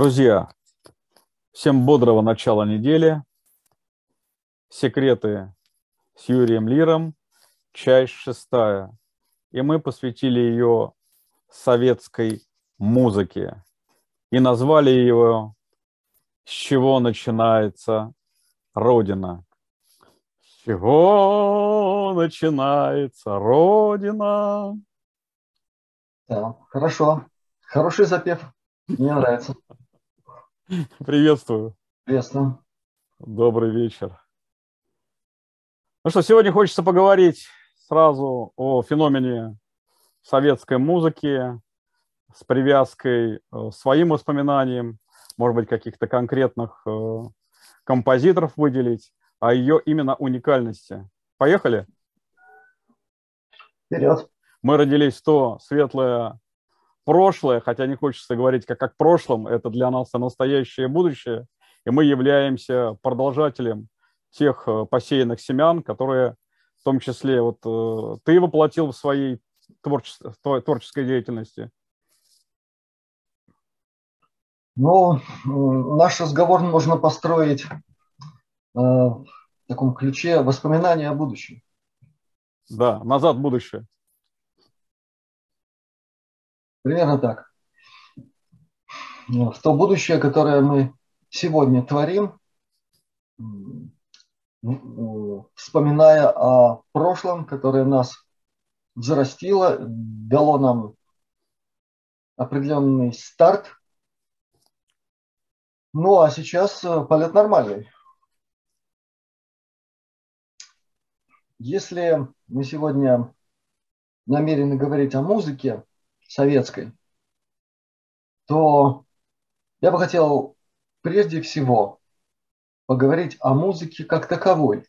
Друзья, всем бодрого начала недели. Секреты с Юрием Лиром, часть шестая. И мы посвятили ее советской музыке. И назвали ее «С чего начинается Родина?» С чего начинается Родина? Да, хорошо. Хороший запев. Мне нравится. Приветствую. Приветствую. Добрый вечер. Ну что, сегодня хочется поговорить сразу о феномене советской музыки с привязкой э, своим воспоминаниям, может быть, каких-то конкретных э, композиторов выделить, а ее именно уникальности. Поехали? Вперед. Мы родились в то светлое прошлое, хотя не хочется говорить как о прошлом, это для нас и настоящее будущее, и мы являемся продолжателем тех э, посеянных семян, которые в том числе вот э, ты воплотил в своей творческой, творческой деятельности. Ну, наш разговор можно построить э, в таком ключе воспоминания о будущем. Да, назад в будущее. Примерно так. В то будущее, которое мы сегодня творим, вспоминая о прошлом, которое нас взрастило, дало нам определенный старт. Ну а сейчас э, полет нормальный. Если мы сегодня намерены говорить о музыке, советской, то я бы хотел прежде всего поговорить о музыке как таковой.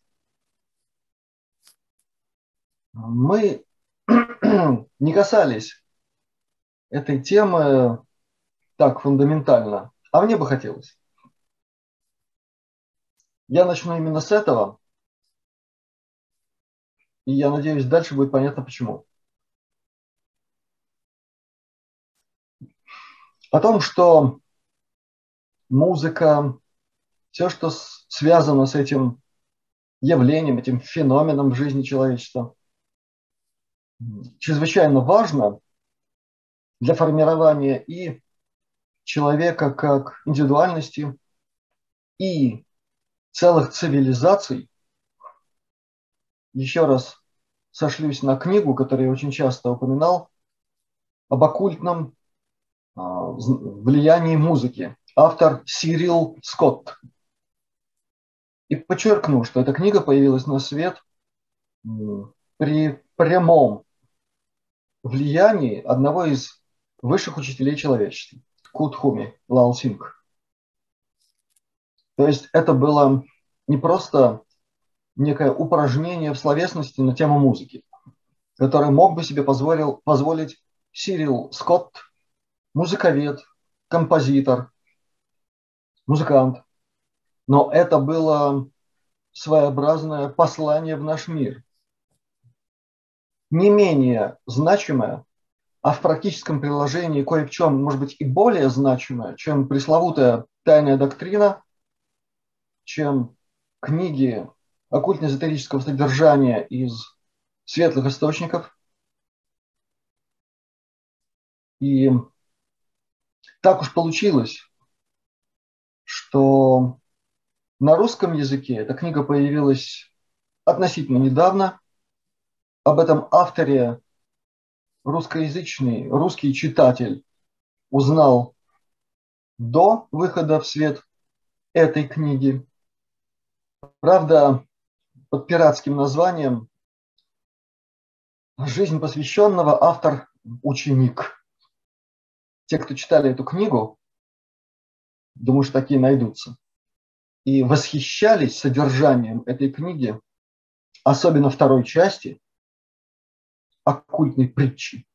Мы не касались этой темы так фундаментально, а мне бы хотелось. Я начну именно с этого, и я надеюсь, дальше будет понятно почему. О том, что музыка, все, что связано с этим явлением, этим феноменом в жизни человечества, чрезвычайно важно для формирования и человека как индивидуальности, и целых цивилизаций. Еще раз сошлюсь на книгу, которую я очень часто упоминал, об оккультном влиянии музыки. Автор Сирил Скотт. И подчеркну, что эта книга появилась на свет при прямом влиянии одного из высших учителей человечества, Кутхуми Лал Синг. То есть это было не просто некое упражнение в словесности на тему музыки, которое мог бы себе позволил, позволить Сирил Скотт музыковед, композитор, музыкант. Но это было своеобразное послание в наш мир. Не менее значимое, а в практическом приложении кое в чем, может быть, и более значимое, чем пресловутая тайная доктрина, чем книги оккультно-эзотерического содержания из светлых источников. И так уж получилось, что на русском языке эта книга появилась относительно недавно. Об этом авторе русскоязычный, русский читатель узнал до выхода в свет этой книги. Правда, под пиратским названием «Жизнь посвященного» автор – ученик – те, кто читали эту книгу, думаю, что такие найдутся, и восхищались содержанием этой книги, особенно второй части, оккультной притчи.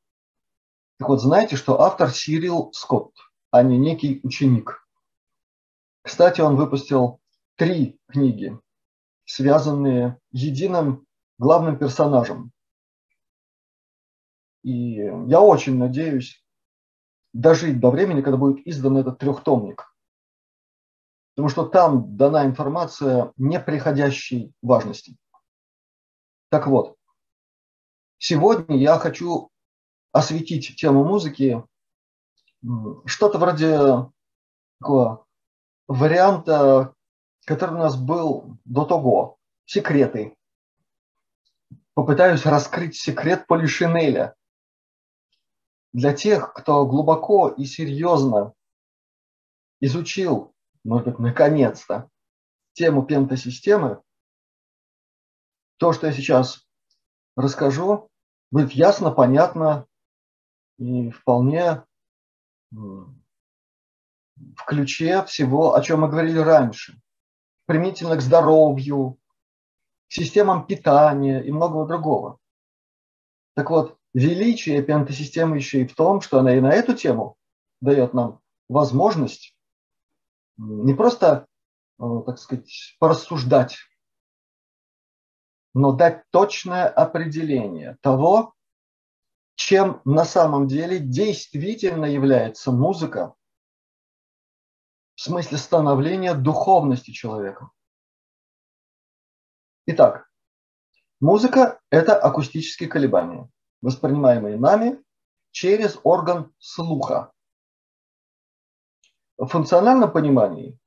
Так вот, знаете, что автор Сирил Скотт, а не некий ученик. Кстати, он выпустил три книги, связанные единым главным персонажем. И я очень надеюсь, дожить до времени, когда будет издан этот трехтомник. Потому что там дана информация неприходящей важности. Так вот, сегодня я хочу осветить тему музыки, что-то вроде такого варианта, который у нас был до того, секреты. Попытаюсь раскрыть секрет Полишинеля. Для тех, кто глубоко и серьезно изучил, может быть, наконец-то, тему пентасистемы, то, что я сейчас расскажу, будет ясно, понятно и вполне в ключе всего, о чем мы говорили раньше. Применительно к здоровью, к системам питания и многого другого. Так вот, величие пентасистемы еще и в том, что она и на эту тему дает нам возможность не просто, э, так сказать, порассуждать, но дать точное определение того, чем на самом деле действительно является музыка в смысле становления духовности человека. Итак, музыка – это акустические колебания, воспринимаемые нами через орган слуха. В функциональном понимании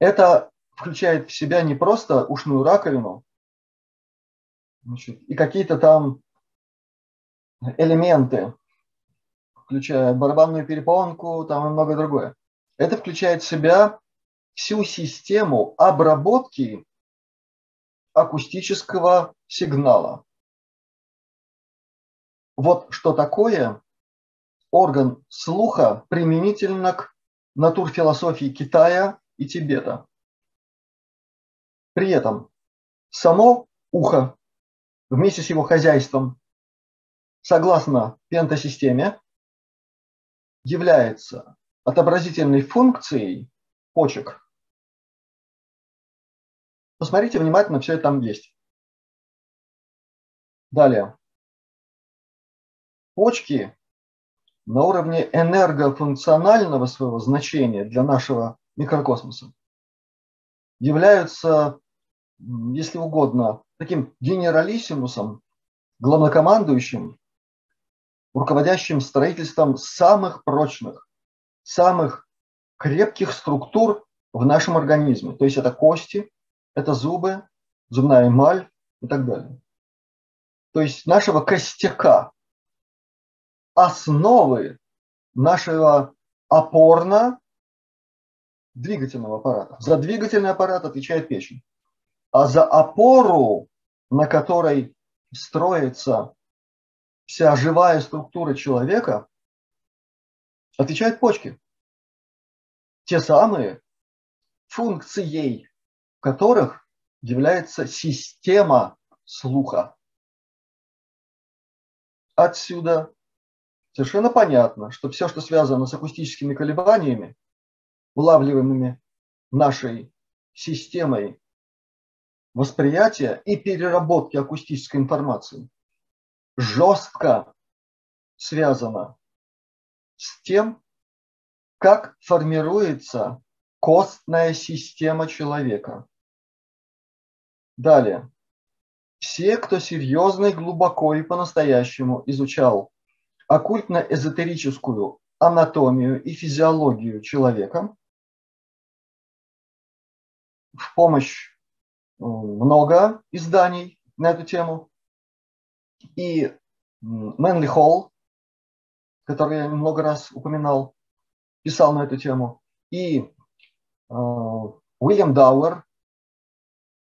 это включает в себя не просто ушную раковину значит, и какие-то там элементы, включая барабанную перепонку там и многое другое. Это включает в себя всю систему обработки акустического сигнала. Вот что такое орган слуха применительно к натурфилософии Китая и Тибета. При этом само ухо вместе с его хозяйством согласно пентасистеме, является отобразительной функцией почек. Посмотрите внимательно, все это там есть. Далее. Почки на уровне энергофункционального своего значения для нашего микрокосмоса являются, если угодно, таким генералиссимусом, главнокомандующим руководящим строительством самых прочных, самых крепких структур в нашем организме. То есть это кости, это зубы, зубная эмаль и так далее. То есть нашего костяка, основы нашего опорно-двигательного аппарата. За двигательный аппарат отвечает печень. А за опору, на которой строится вся живая структура человека, отвечают почки. Те самые, функцией которых является система слуха. Отсюда совершенно понятно, что все, что связано с акустическими колебаниями, улавливаемыми нашей системой восприятия и переработки акустической информации, жестко связано с тем, как формируется костная система человека. Далее. Все, кто серьезно и глубоко и по-настоящему изучал оккультно-эзотерическую анатомию и физиологию человека, в помощь много изданий на эту тему, и Мэнли Холл, который я много раз упоминал, писал на эту тему, и э, Уильям Дауэр,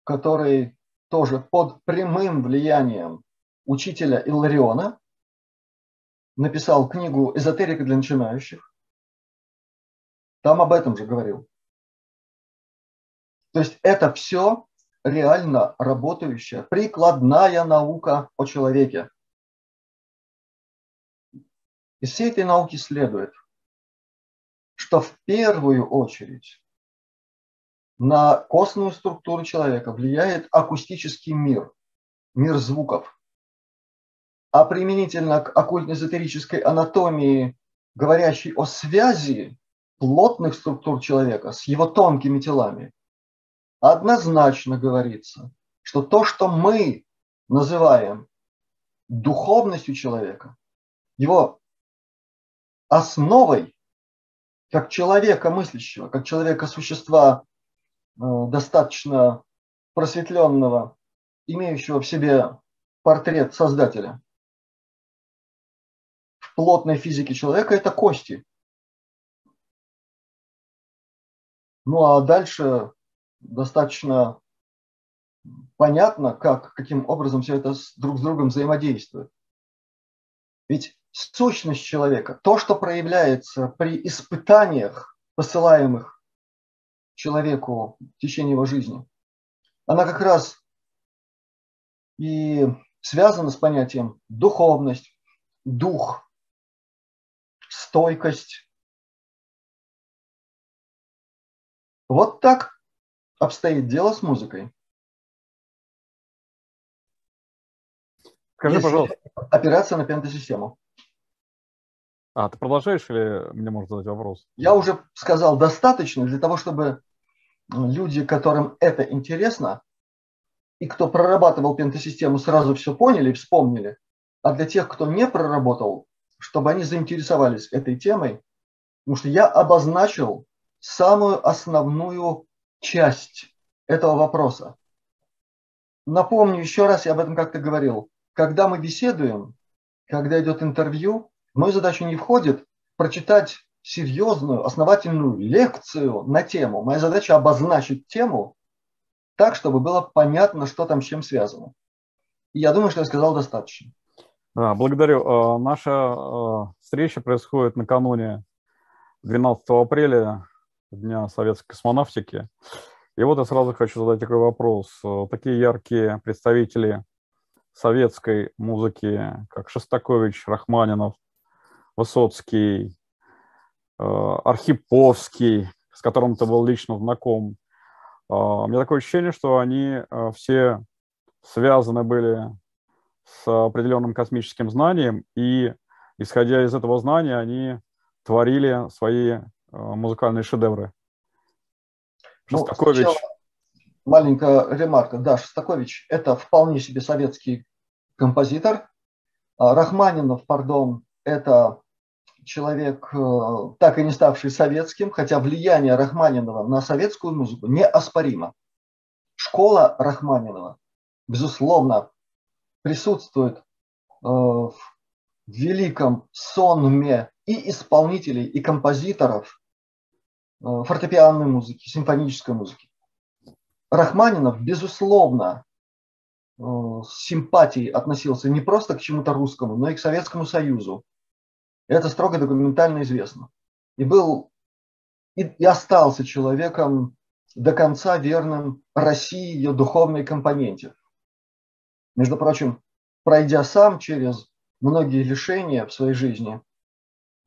который тоже под прямым влиянием учителя Иллариона написал книгу «Эзотерика для начинающих». Там об этом же говорил. То есть это все реально работающая, прикладная наука о человеке. Из всей этой науки следует, что в первую очередь на костную структуру человека влияет акустический мир, мир звуков. А применительно к оккультно-эзотерической анатомии говорящий о связи плотных структур человека с его тонкими телами, однозначно говорится, что то, что мы называем духовностью человека, его основой, как человека мыслящего, как человека существа э, достаточно просветленного, имеющего в себе портрет Создателя. Плотной физике человека это кости. Ну а дальше достаточно понятно, как, каким образом все это друг с другом взаимодействует. Ведь сущность человека, то, что проявляется при испытаниях, посылаемых человеку в течение его жизни, она как раз и связана с понятием духовность, дух, стойкость. Вот так обстоит дело с музыкой. Скажи, Если пожалуйста. Операция на пентасистему. А, ты продолжаешь или мне можно задать вопрос? Я уже сказал достаточно для того, чтобы люди, которым это интересно, и кто прорабатывал пентасистему, сразу все поняли, вспомнили. А для тех, кто не проработал, чтобы они заинтересовались этой темой, потому что я обозначил самую основную часть этого вопроса. Напомню еще раз, я об этом как-то говорил. Когда мы беседуем, когда идет интервью, в мою задачу не входит прочитать серьезную, основательную лекцию на тему. Моя задача обозначить тему так, чтобы было понятно, что там с чем связано. И я думаю, что я сказал достаточно. Да, благодарю. А, наша а, встреча происходит накануне 12 апреля, Дня советской космонавтики. И вот я сразу хочу задать такой вопрос. Такие яркие представители советской музыки, как Шостакович, Рахманинов, Высоцкий, Архиповский, с которым ты был лично знаком, у меня такое ощущение, что они все связаны были с определенным космическим знанием, и, исходя из этого знания, они творили свои а, музыкальные шедевры. Ну, Шостакович... маленькая ремарка. Да, Шостакович – это вполне себе советский композитор. Рахманинов, пардон, это человек, э, так и не ставший советским, хотя влияние Рахманинова на советскую музыку неоспоримо. Школа Рахманинова, безусловно, присутствует э, в великом сонме и исполнителей, и композиторов э, фортепианной музыки, симфонической музыки. Рахманинов, безусловно, с симпатией относился не просто к чему-то русскому, но и к Советскому Союзу, это строго документально известно. И был и, и остался человеком до конца верным России, ее духовной компоненте. Между прочим, пройдя сам через многие лишения в своей жизни,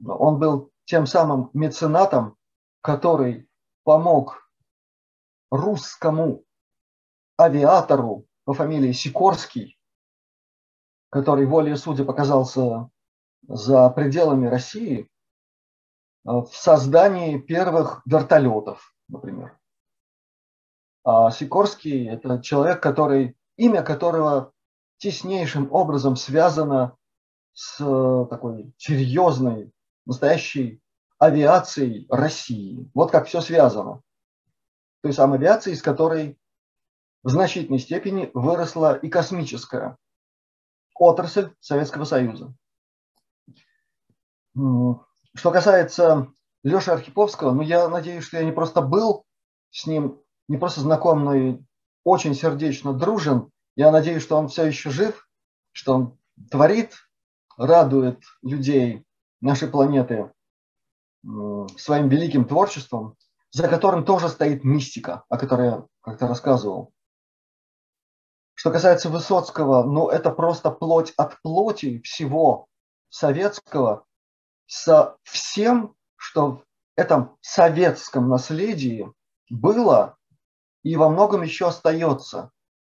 он был тем самым меценатом, который помог русскому авиатору по фамилии Сикорский, который волей судя показался за пределами России в создании первых вертолетов, например. А Сикорский – это человек, который, имя которого теснейшим образом связано с э, такой серьезной, настоящей авиацией России. Вот как все связано. Той самой авиации, из которой в значительной степени выросла и космическая отрасль Советского Союза. Что касается Леши Архиповского, ну я надеюсь, что я не просто был с ним, не просто знаком, но и очень сердечно дружен. Я надеюсь, что он все еще жив, что он творит, радует людей нашей планеты своим великим творчеством, за которым тоже стоит мистика, о которой я как-то рассказывал. Что касается Высоцкого, ну это просто плоть от плоти всего советского, со всем, что в этом советском наследии было и во многом еще остается,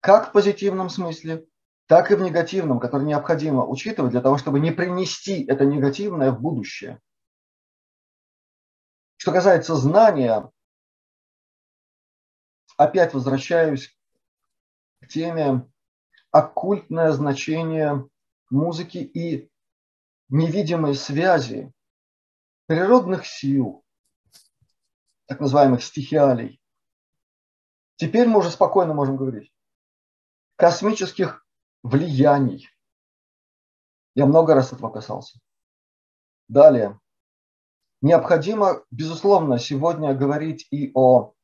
как в позитивном смысле, так и в негативном, который необходимо учитывать для того, чтобы не принести это негативное в будущее. Что касается знания, опять возвращаюсь к теме оккультное значение музыки и невидимой связи природных сил, так называемых стихиалей. Теперь мы уже спокойно можем говорить. Космических влияний. Я много раз этого касался. Далее. Необходимо, безусловно, сегодня говорить и о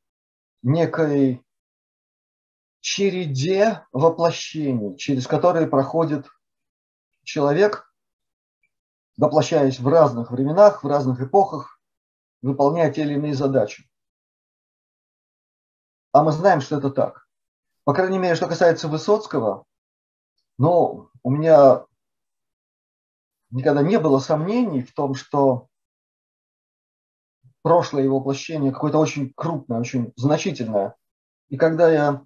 некой череде воплощений, через которые проходит человек, воплощаясь в разных временах, в разных эпохах, выполняя те или иные задачи. А мы знаем, что это так. По крайней мере, что касается Высоцкого, но у меня никогда не было сомнений в том, что прошлое его воплощение какое-то очень крупное, очень значительное. И когда я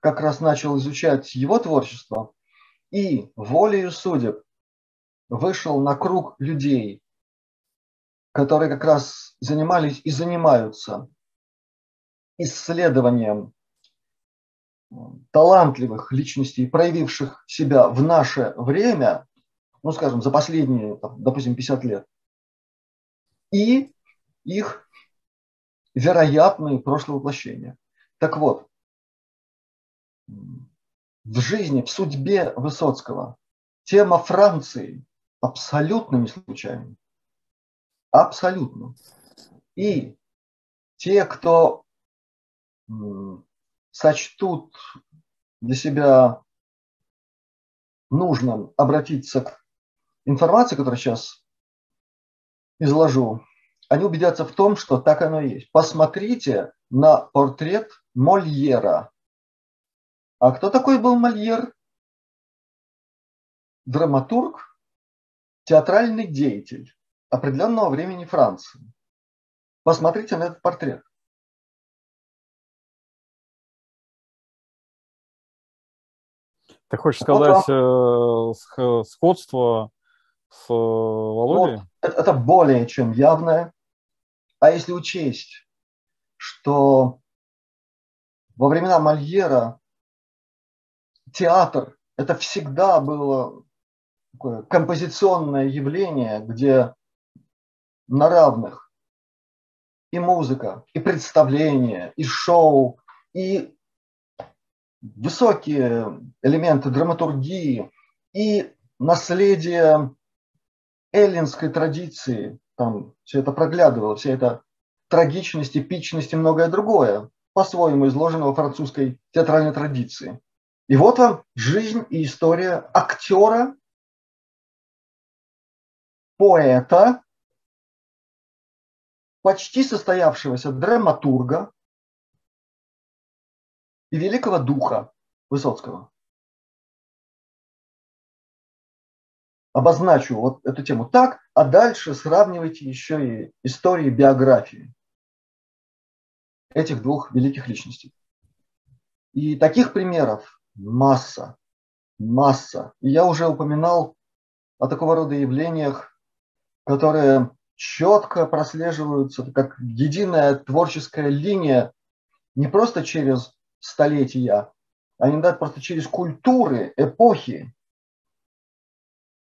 как раз начал изучать его творчество и волею судеб вышел на круг людей, которые как раз занимались и занимаются исследованием талантливых личностей, проявивших себя в наше время, ну, скажем, за последние, допустим, 50 лет, и их вероятные прошлые воплощения. Так вот, в жизни, в судьбе Высоцкого тема Франции абсолютно не случайна. Абсолютно. И те, кто сочтут для себя нужным обратиться к информации, которую сейчас изложу, они убедятся в том, что так оно и есть. Посмотрите на портрет Мольера. А кто такой был Мольер? Драматург, театральный деятель определенного времени Франции. Посмотрите на этот портрет. Ты хочешь сказать вот вам... сходство с Володей? Вот, это, это более чем явное. А если учесть, что во времена Мольера театр это всегда было такое композиционное явление, где на равных и музыка, и представление, и шоу, и высокие элементы драматургии, и наследие эллинской традиции, там все это проглядывало, вся эта трагичность, эпичность и многое другое, по-своему изложено во французской театральной традиции. И вот вам жизнь и история актера, поэта, почти состоявшегося драматурга и великого духа Высоцкого. Обозначу вот эту тему так, а дальше сравнивайте еще и истории биографии этих двух великих личностей. И таких примеров масса, масса. И я уже упоминал о такого рода явлениях, которые четко прослеживаются как единая творческая линия не просто через столетия, а иногда просто через культуры, эпохи.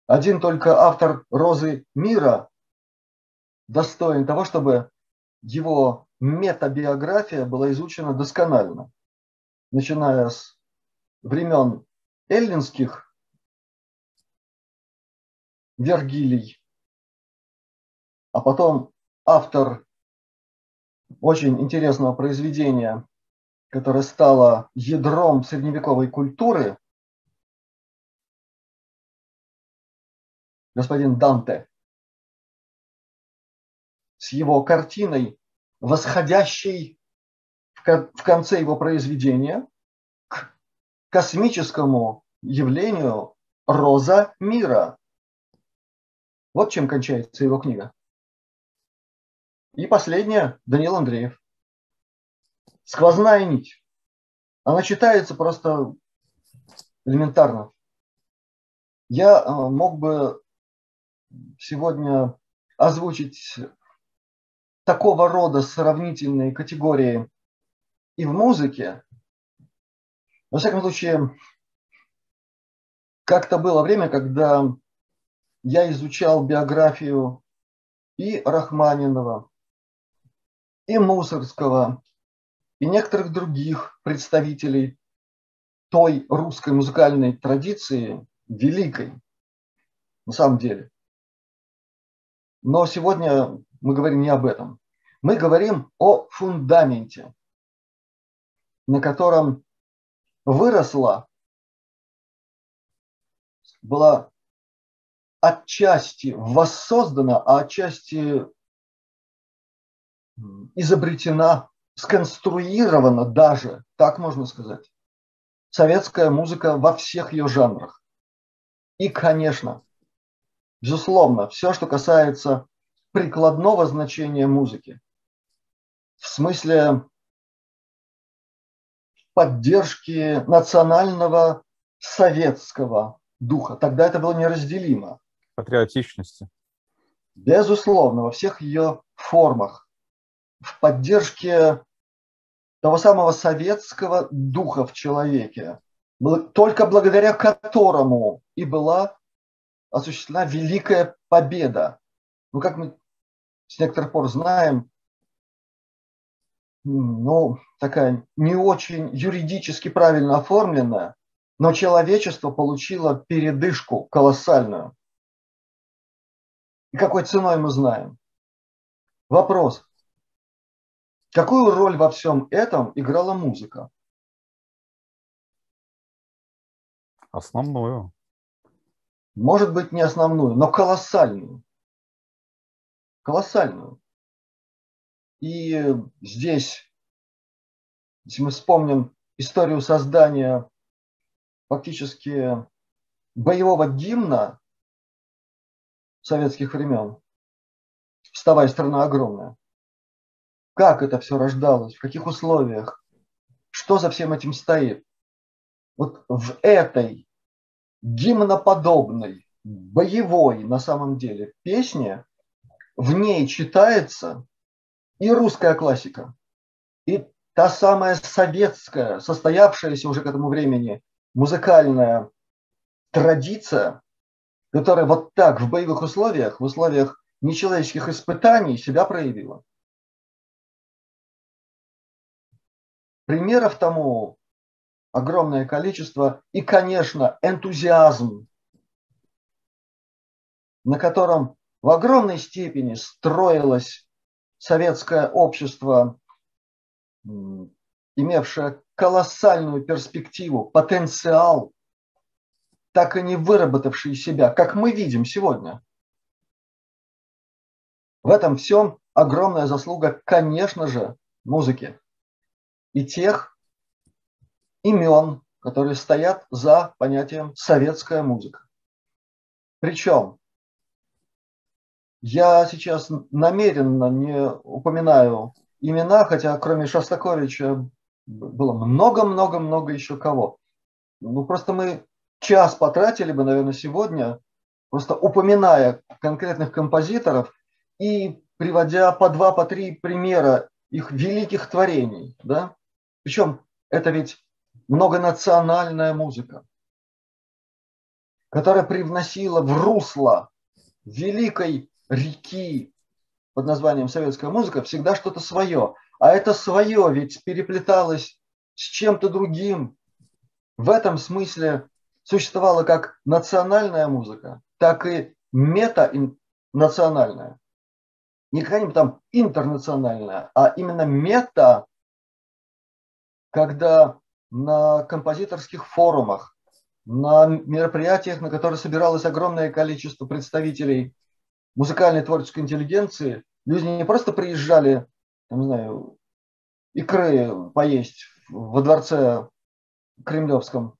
Один только автор «Розы мира» достоин того, чтобы его метабиография была изучена досконально, начиная с времен эллинских Вергилий, а потом автор очень интересного произведения, которое стало ядром средневековой культуры, господин Данте, с его картиной, восходящей в конце его произведения космическому явлению роза мира. Вот чем кончается его книга. И последняя, Данил Андреев. Сквозная нить. Она читается просто элементарно. Я э, мог бы сегодня озвучить такого рода сравнительные категории и в музыке. Во всяком случае, как-то было время, когда я изучал биографию и Рахманинова, и Мусорского, и некоторых других представителей той русской музыкальной традиции, великой, на самом деле. Но сегодня мы говорим не об этом. Мы говорим о фундаменте, на котором выросла, была отчасти воссоздана, а отчасти изобретена, сконструирована даже, так можно сказать, советская музыка во всех ее жанрах. И, конечно, безусловно, все, что касается прикладного значения музыки, в смысле поддержки национального советского духа. Тогда это было неразделимо. Патриотичности. Безусловно, во всех ее формах. В поддержке того самого советского духа в человеке, только благодаря которому и была осуществлена великая победа. Ну, как мы с некоторых пор знаем, ну, такая не очень юридически правильно оформленная, но человечество получило передышку колоссальную. И какой ценой мы знаем? Вопрос. Какую роль во всем этом играла музыка? Основную. Может быть, не основную, но колоссальную. Колоссальную. И здесь, если мы вспомним историю создания фактически боевого гимна советских времен, «Вставай, страна огромная», как это все рождалось, в каких условиях, что за всем этим стоит. Вот в этой гимноподобной, боевой на самом деле песне, в ней читается и русская классика, и та самая советская, состоявшаяся уже к этому времени музыкальная традиция, которая вот так в боевых условиях, в условиях нечеловеческих испытаний себя проявила. Примеров тому огромное количество. И, конечно, энтузиазм, на котором в огромной степени строилось советское общество, имевшее колоссальную перспективу, потенциал, так и не выработавший себя, как мы видим сегодня. В этом всем огромная заслуга, конечно же, музыки и тех имен, которые стоят за понятием советская музыка. Причем я сейчас намеренно не упоминаю имена, хотя кроме Шостаковича было много-много-много еще кого. Ну, просто мы час потратили бы, наверное, сегодня, просто упоминая конкретных композиторов и приводя по два, по три примера их великих творений, да, причем это ведь многонациональная музыка, которая привносила в русло великой реки под названием советская музыка всегда что-то свое. А это свое ведь переплеталось с чем-то другим. В этом смысле существовала как национальная музыка, так и мета-национальная. Не какая-нибудь там интернациональная, а именно мета когда на композиторских форумах, на мероприятиях, на которых собиралось огромное количество представителей музыкальной творческой интеллигенции, люди не просто приезжали, не знаю, икры поесть во дворце Кремлевском,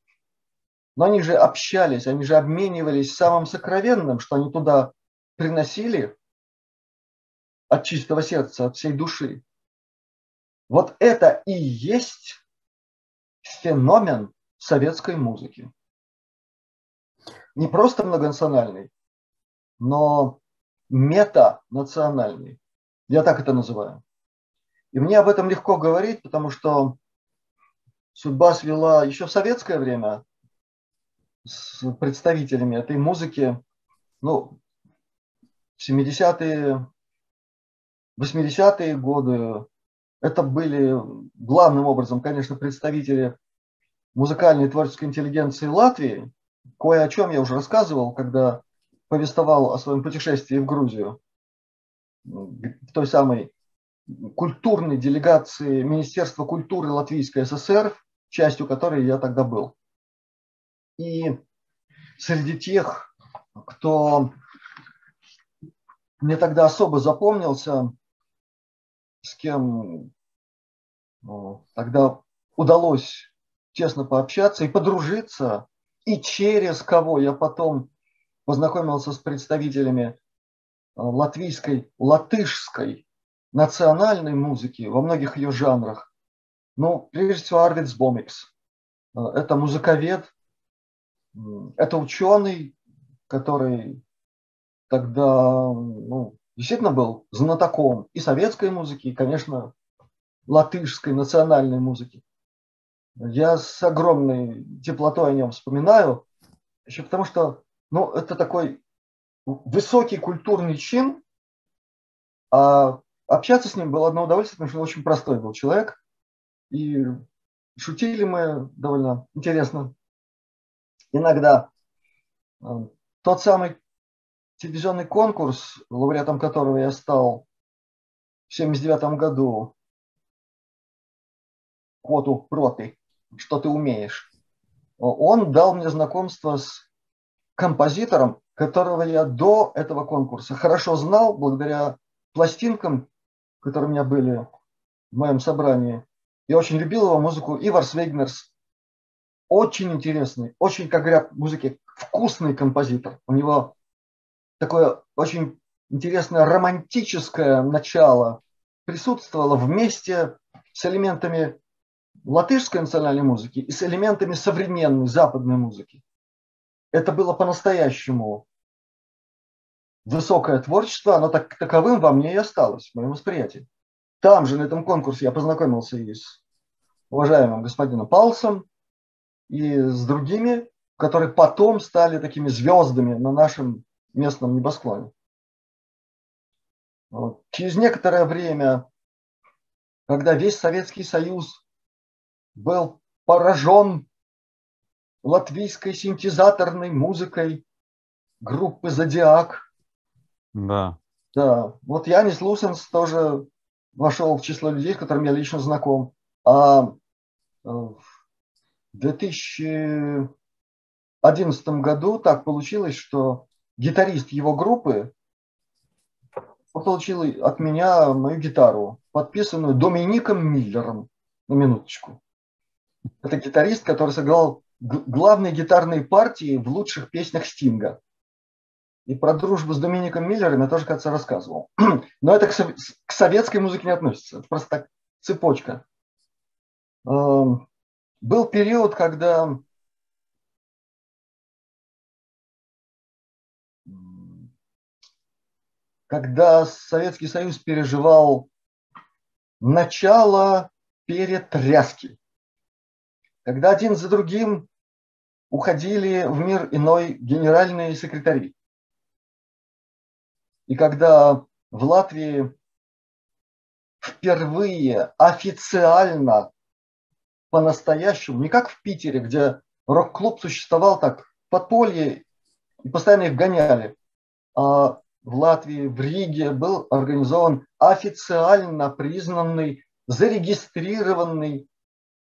но они же общались, они же обменивались самым сокровенным, что они туда приносили от чистого сердца, от всей души. Вот это и есть феномен советской музыки. Не просто многонациональный, но метанациональный. Я так это называю. И мне об этом легко говорить, потому что судьба свела еще в советское время с представителями этой музыки, ну, 70-е, 80-е годы, это были главным образом, конечно, представители музыкальной и творческой интеллигенции Латвии. Кое о чем я уже рассказывал, когда повествовал о своем путешествии в Грузию, в той самой культурной делегации Министерства культуры Латвийской ССР, частью которой я тогда был. И среди тех, кто мне тогда особо запомнился, с кем ну, тогда удалось тесно пообщаться и подружиться, и через кого я потом познакомился с представителями э, латвийской, латышской национальной музыки во многих ее жанрах. Ну, прежде всего, Арвидс Бомикс. Э, это музыковед, это ученый, который тогда ну, действительно был знатоком и советской музыки, и, конечно, латышской национальной музыки. Я с огромной теплотой о нем вспоминаю, еще потому что ну, это такой высокий культурный чин, а общаться с ним было одно удовольствие, потому что он очень простой был человек. И шутили мы довольно интересно. Иногда э, тот самый телевизионный конкурс, лауреатом которого я стал в 1979 году, квоту проты, что ты умеешь, он дал мне знакомство с композитором, которого я до этого конкурса хорошо знал, благодаря пластинкам, которые у меня были в моем собрании. Я очень любил его музыку. Иварс Вейгнерс. Очень интересный, очень, как говорят музыки, вкусный композитор. У него такое очень интересное романтическое начало присутствовало вместе с элементами латышской национальной музыки и с элементами современной западной музыки. Это было по-настоящему высокое творчество, оно так, таковым во мне и осталось, в моем восприятии. Там же, на этом конкурсе, я познакомился и с уважаемым господином Палсом, и с другими, которые потом стали такими звездами на нашем местном небосклоне. Вот. Через некоторое время, когда весь Советский Союз был поражен латвийской синтезаторной музыкой группы «Зодиак». Да. Да, вот Янис Лусенс тоже вошел в число людей, с которыми я лично знаком. А э, в 2011 году так получилось, что гитарист его группы получил от меня мою гитару, подписанную Домиником Миллером, на минуточку. Это гитарист, который сыграл главные гитарные партии в лучших песнях Стинга. И про дружбу с Домиником Миллером я тоже, кажется, рассказывал. Но это к, советской музыке не относится. Это просто так цепочка. Эм, был период, когда когда Советский Союз переживал начало перетряски, когда один за другим уходили в мир иной генеральные секретари. И когда в Латвии впервые официально по-настоящему, не как в Питере, где рок-клуб существовал так подполье и постоянно их гоняли, а в Латвии, в Риге был организован официально признанный, зарегистрированный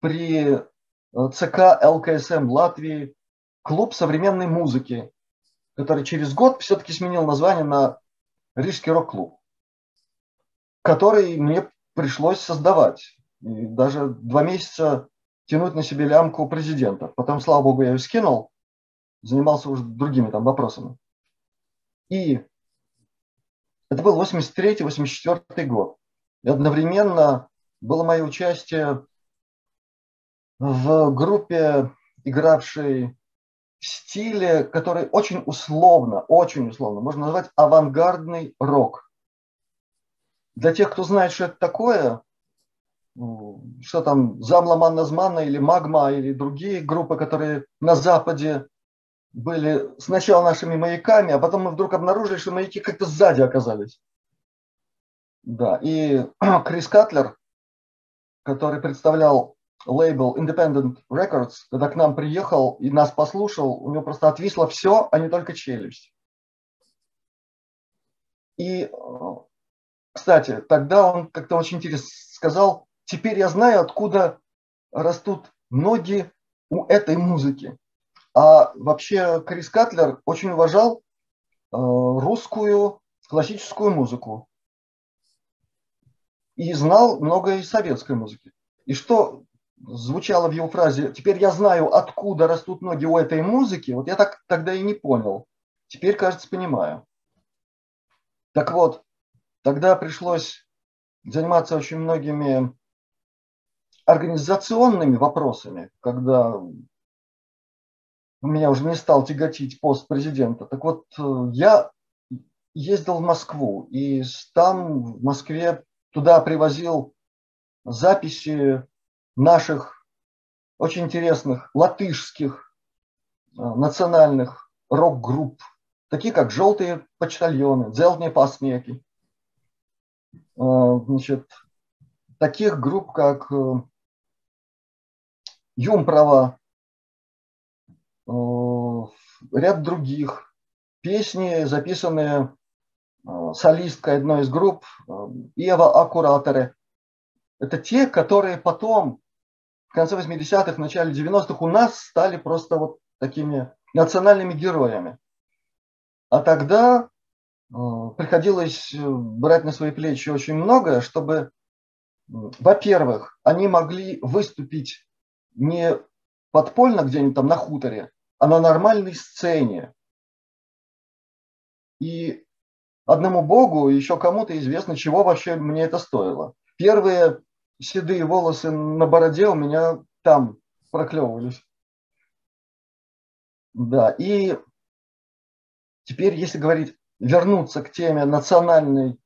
при э, ЦК ЛКСМ Латвии клуб современной музыки, который через год все-таки сменил название на Рижский рок-клуб, который мне пришлось создавать. И даже два месяца тянуть на себе лямку президента. Потом, слава богу, я ее скинул, занимался уже другими там вопросами. И это был 83-84 год. И одновременно было мое участие в группе, игравшей в стиле, который очень условно, очень условно, можно назвать авангардный рок. для тех, кто знает, что это такое, что там Замла Манназмана или Магма или другие группы, которые на Западе были сначала нашими маяками, а потом мы вдруг обнаружили, что маяки как-то сзади оказались. Да, и Крис Катлер, который представлял лейбл Independent Records, когда к нам приехал и нас послушал, у него просто отвисло все, а не только челюсть. И, кстати, тогда он как-то очень интересно сказал, теперь я знаю, откуда растут ноги у этой музыки. А вообще Крис Катлер очень уважал э, русскую классическую музыку и знал много из советской музыки. И что звучало в его фразе «теперь я знаю, откуда растут ноги у этой музыки», вот я так тогда и не понял. Теперь, кажется, понимаю. Так вот, тогда пришлось заниматься очень многими организационными вопросами, когда меня уже не стал тяготить пост президента. Так вот, э, я ездил в Москву, и там, в Москве, туда привозил записи наших очень интересных латышских э, национальных рок-групп, такие как «Желтые почтальоны», «Дзелтные посмеки». Э, значит, таких групп, как Юмправа, Э, ряд других. Песни, записанные э, солисткой одной из групп, э, Ева Аккураторы. Это те, которые потом, в конце 80-х, в начале 90-х, у нас стали просто вот такими национальными героями. А тогда приходилось брать на свои плечи очень многое, чтобы, во-первых, они могли выступить не подпольно где-нибудь там на хуторе, а на нормальной сцене. И одному Богу, еще кому-то известно, чего вообще мне это стоило. Первые седые волосы на бороде у меня там проклевывались. Да, и теперь, если говорить, вернуться к теме национальной,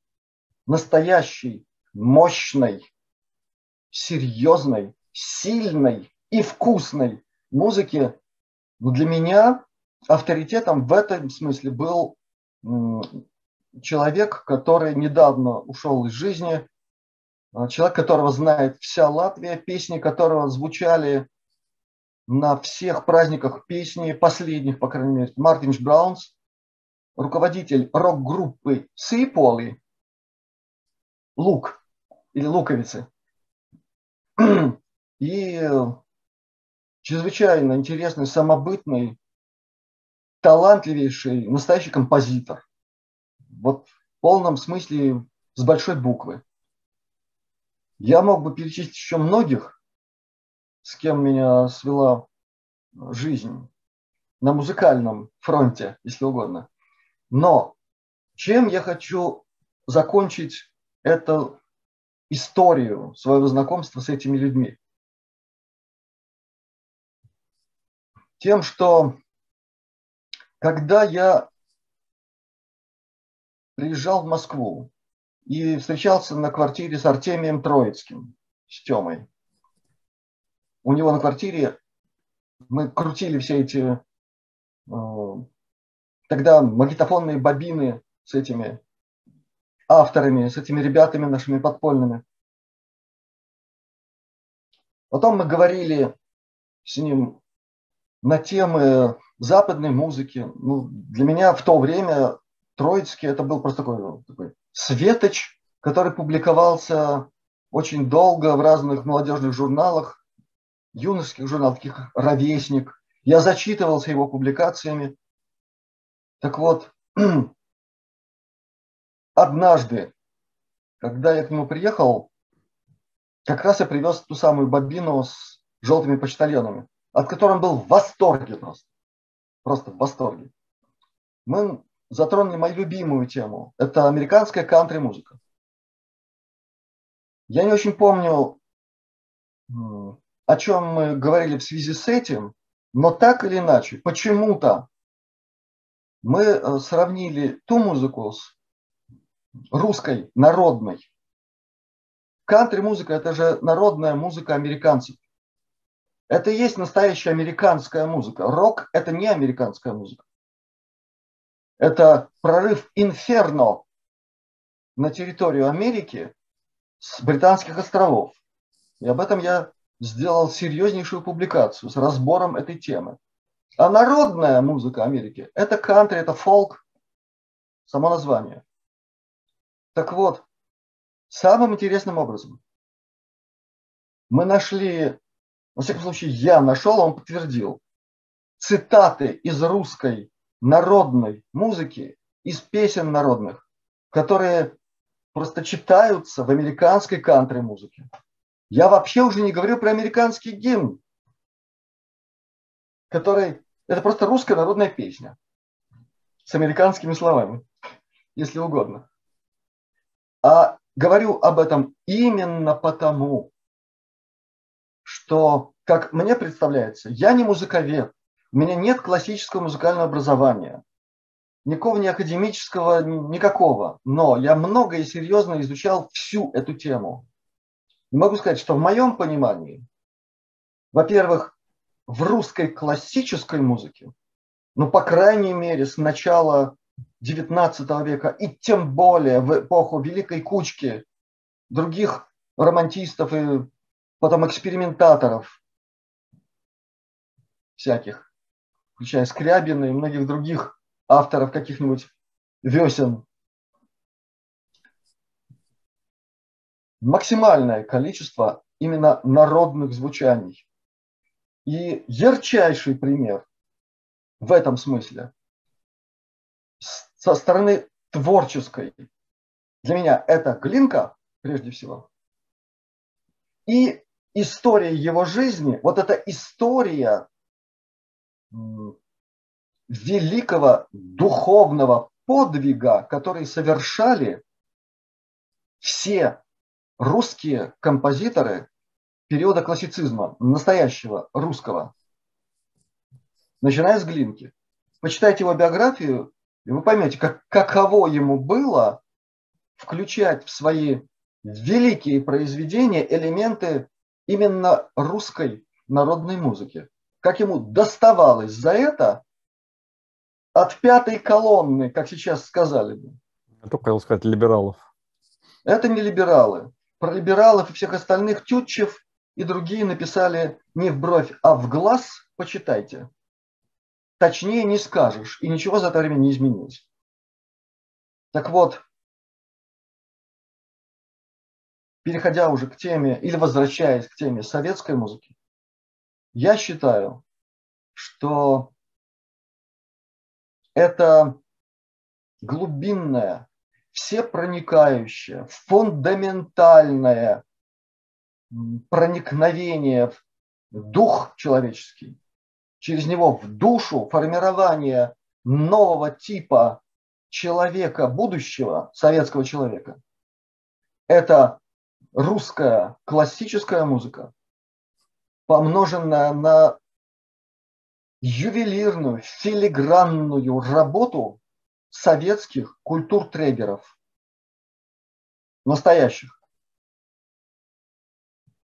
настоящей, мощной, серьезной, сильной и вкусной музыки, но для меня авторитетом в этом смысле был человек, который недавно ушел из жизни, а, человек, которого знает вся Латвия, песни которого звучали на всех праздниках песни, последних, по крайней мере, Мартинш Браунс, руководитель рок-группы Сейполи, Лук или Луковицы. И чрезвычайно интересный, самобытный, талантливейший, настоящий композитор. Вот в полном смысле с большой буквы. Я мог бы перечислить еще многих, с кем меня свела жизнь на музыкальном фронте, если угодно. Но чем я хочу закончить эту историю своего знакомства с этими людьми? Тем, что когда я приезжал в Москву и встречался на квартире с Артемием Троицким, с Темой, у него на квартире мы крутили все эти э, тогда магнитофонные бобины с этими авторами, с этими ребятами нашими подпольными. Потом мы говорили с ним на темы западной музыки. Ну, для меня в то время Троицкий это был просто такой, такой светоч, который публиковался очень долго в разных молодежных журналах, юношеских журналах, таких «Ровесник». Я зачитывался его публикациями. Так вот, однажды, когда я к нему приехал, как раз я привез ту самую бобину с желтыми почтальонами от которого он был в восторге просто. Просто в восторге. Мы затронули мою любимую тему. Это американская кантри-музыка. Я не очень помню, о чем мы говорили в связи с этим, но так или иначе, почему-то мы э, сравнили ту музыку с русской, народной, кантри-музыка – это же народная музыка американцев. Это и есть настоящая американская музыка. Рок – это не американская музыка. Это прорыв инферно на территорию Америки с британских островов. И об этом я сделал серьезнейшую публикацию с разбором этой темы. А народная музыка Америки – это кантри, это фолк, само название. Так вот, самым интересным образом мы нашли, во всяком случае, я нашел, он подтвердил, цитаты из русской народной музыки, из песен народных, которые просто читаются в американской кантри-музыке. Я вообще уже не говорю про американский гимн, который это просто русская народная песня с американскими словами, если угодно. А говорю об этом именно потому, что, как мне представляется, я не музыковед, у меня нет классического музыкального образования, никакого не академического, никакого, но я много и серьезно изучал всю эту тему. И могу сказать, что в моем понимании, во-первых, в русской классической музыке, ну, по крайней мере, с начала XIX века и тем более в эпоху Великой Кучки других романтистов и потом экспериментаторов всяких, включая Скрябина и многих других авторов каких-нибудь весен. Максимальное количество именно народных звучаний. И ярчайший пример в этом смысле со стороны творческой для меня это Глинка, прежде всего. И история его жизни, вот эта история великого духовного подвига, который совершали все русские композиторы периода классицизма, настоящего русского, начиная с Глинки. Почитайте его биографию, и вы поймете, как, каково ему было включать в свои великие произведения элементы именно русской народной музыки. Как ему доставалось за это от пятой колонны, как сейчас сказали бы. Я только хотел сказать либералов. Это не либералы. Про либералов и всех остальных Тютчев и другие написали не в бровь, а в глаз, почитайте. Точнее не скажешь, и ничего за это время не изменилось. Так вот, переходя уже к теме, или возвращаясь к теме советской музыки, я считаю, что это глубинная, всепроникающая, фундаментальная проникновение в дух человеческий, через него в душу, формирование нового типа человека будущего, советского человека. Это русская классическая музыка, помноженная на ювелирную, филигранную работу советских культур-трегеров, настоящих.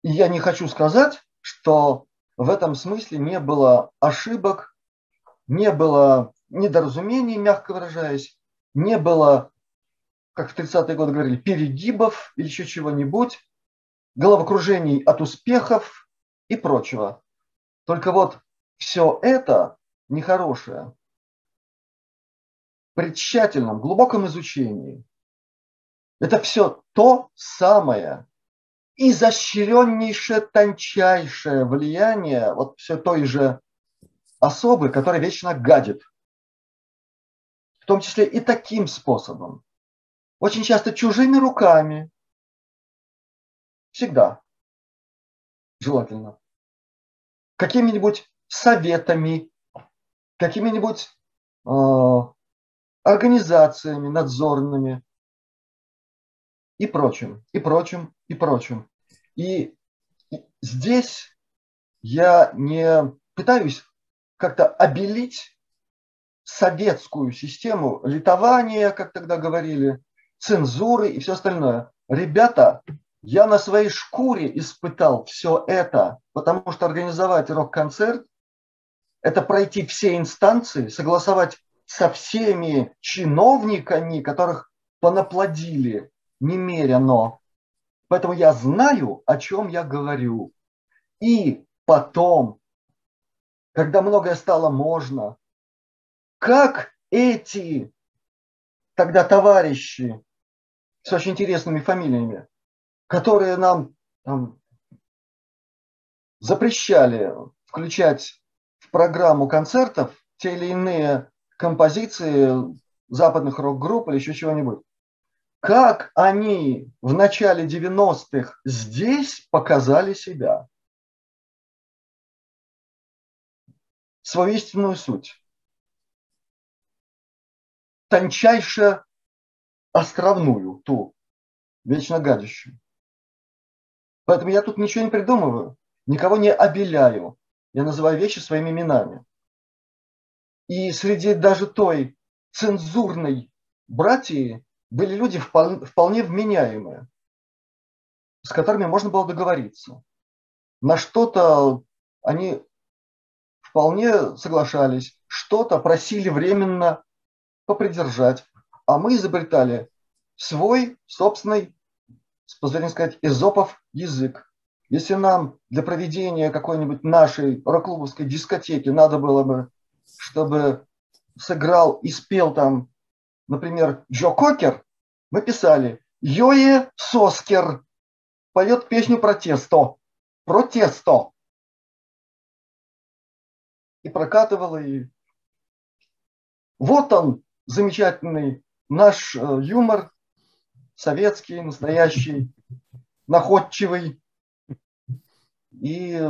И я не хочу сказать, что в этом смысле не было ошибок, не было недоразумений, мягко выражаясь, не было, как в 30-е годы говорили, перегибов или еще чего-нибудь, головокружений от успехов и прочего. Только вот все это нехорошее при тщательном, глубоком изучении это все то самое, изощреннейшее, тончайшее влияние вот все той же особы, которая вечно гадит. В том числе и таким способом. Очень часто чужими руками. Всегда. Желательно. Какими-нибудь советами, какими-нибудь э, организациями надзорными, и прочим, и прочим, и прочим. И здесь я не пытаюсь как-то обелить советскую систему литования, как тогда говорили, цензуры и все остальное. Ребята, Я на своей шкуре испытал все это, потому что организовать рок-концерт – это пройти все инстанции, согласовать со всеми чиновниками, которых понаплодили немерено. Поэтому я знаю, о чем я говорю. И потом, когда многое стало можно, как эти тогда товарищи с очень интересными фамилиями, которые нам там, запрещали включать в программу концертов те или иные композиции западных рок-групп или еще чего-нибудь. Как они в начале 90-х здесь показали себя, свою истинную суть, тончайше островную, ту, вечно гадящую. Поэтому я тут ничего не придумываю, никого не обеляю. Я называю вещи своими именами. И среди даже той цензурной братьи были люди вполне вменяемые, с которыми можно было договориться. На что-то они вполне соглашались, что-то просили временно попридержать, а мы изобретали свой собственный, с позволения сказать, эзопов язык. Если нам для проведения какой-нибудь нашей рок-клубовской дискотеки надо было бы чтобы сыграл и спел там, например, Джо Кокер, мы писали Йое Соскер поет песню протесто. Протесто. И прокатывала и вот он, замечательный наш э, юмор, советский, настоящий, находчивый. И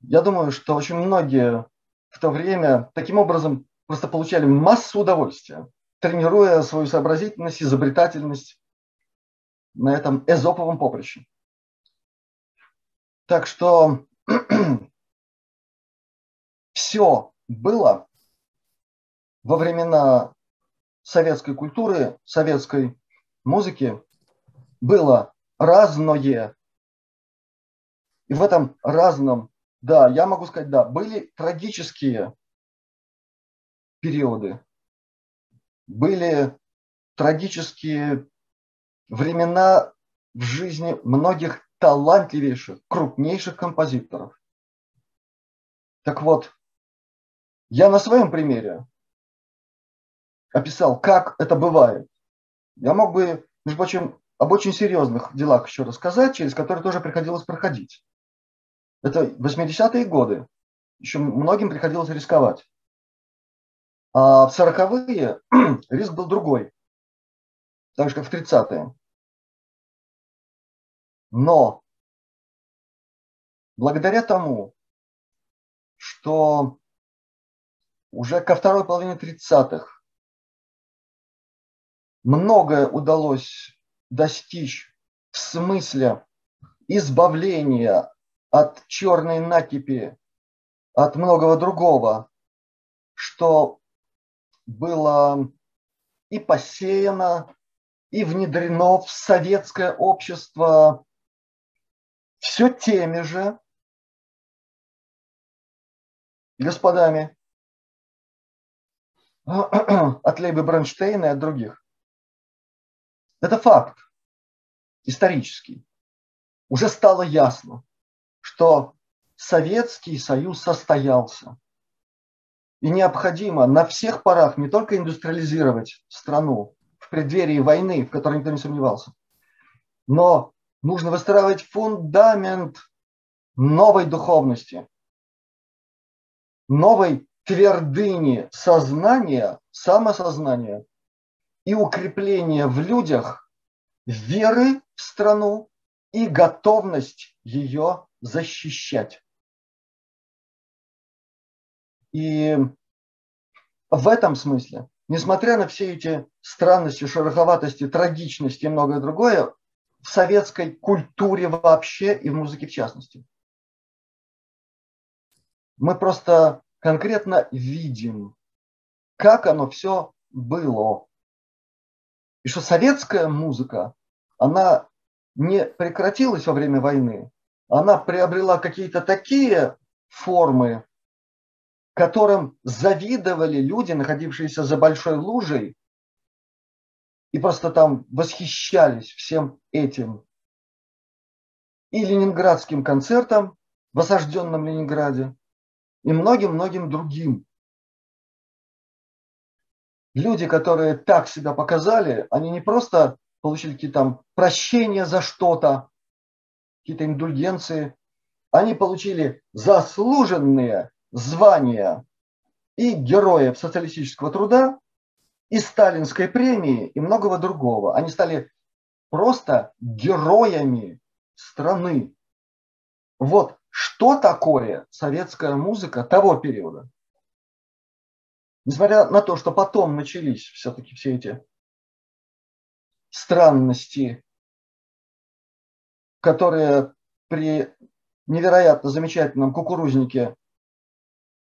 я думаю, что очень многие в то время таким образом просто получали массу удовольствия, тренируя свою сообразительность, изобретательность на этом эзоповом поприще. Так что все было во времена советской культуры, советской музыки, было разное. И в этом разном да, я могу сказать, да, были трагические периоды, были трагические времена в жизни многих талантливейших, крупнейших композиторов. Так вот, я на своем примере описал, как это бывает. Я мог бы, между прочим, об очень серьезных делах еще рассказать, через которые тоже приходилось проходить. Это 80-е годы. Еще многим приходилось рисковать. А в 40-е риск был другой. Так же, как в 30-е. Но благодаря тому, что уже ко второй половине 30-х многое удалось достичь в смысле избавления от черной накипи, от многого другого, что было и посеяно, и внедрено в советское общество все теми же господами от Лейбы Бронштейна и от других. Это факт исторический. Уже стало ясно, что Советский Союз состоялся. И необходимо на всех парах не только индустриализировать страну в преддверии войны, в которой никто не сомневался, но нужно выстраивать фундамент новой духовности, новой твердыни сознания, самосознания и укрепления в людях веры в страну и готовность ее защищать. И в этом смысле, несмотря на все эти странности, шероховатости, трагичности и многое другое, в советской культуре вообще и в музыке в частности, мы просто конкретно видим, как оно все было. И что советская музыка, она не прекратилась во время войны, она приобрела какие-то такие формы, которым завидовали люди, находившиеся за большой лужей, и просто там восхищались всем этим. И ленинградским концертом в осажденном Ленинграде, и многим-многим другим. Люди, которые так себя показали, они не просто получили какие-то там прощения за что-то, какие-то индульгенции, они получили заслуженные звания и героев социалистического труда, и сталинской премии, и многого другого. Они стали просто героями страны. Вот что такое советская музыка того периода. Несмотря на то, что потом начались все-таки все эти странности, которые при невероятно замечательном кукурузнике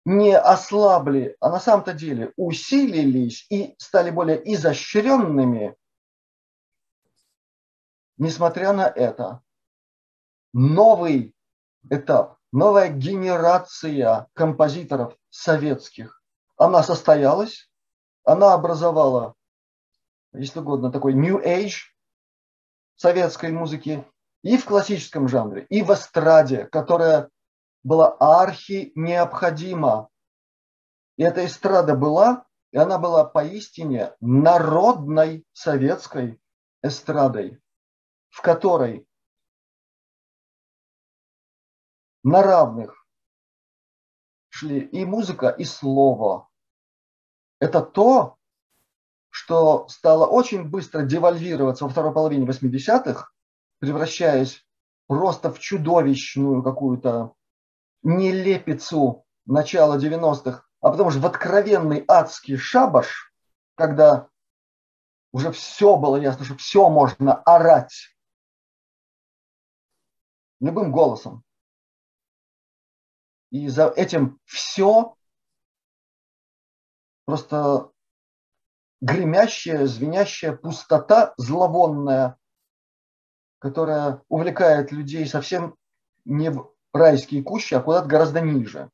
не ослабли, а на самом-то деле усилились и стали более изощренными, несмотря на это, новый этап, новая генерация композиторов советских, она состоялась, она образовала, если угодно, такой New Age советской музыки и в классическом жанре, и в эстраде, которая была архи необходима. И эта эстрада была, и она была поистине народной советской эстрадой, в которой на равных шли и музыка, и слово. Это то, что стало очень быстро девальвироваться во второй половине 80-х, превращаясь просто в чудовищную какую-то нелепицу начала 90-х, а потом же в откровенный адский шабаш, когда уже все было ясно, что все можно орать любым голосом. И за этим все просто гремящая, звенящая пустота зловонная, которая увлекает людей совсем не в райские кущи, а куда-то гораздо ниже.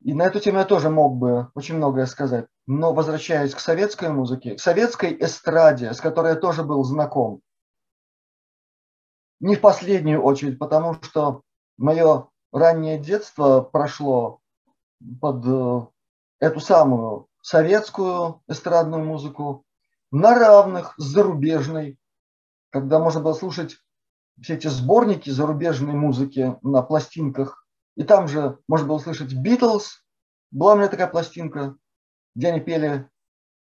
И на эту тему я тоже мог бы очень многое сказать. Но возвращаясь к советской музыке, к советской эстраде, с которой я тоже был знаком, не в последнюю очередь, потому что мое раннее детство прошло под э, эту самую советскую эстрадную музыку на равных с зарубежной, когда можно было слушать все эти сборники зарубежной музыки на пластинках. И там же можно было слышать Битлз. Была у меня такая пластинка, где они пели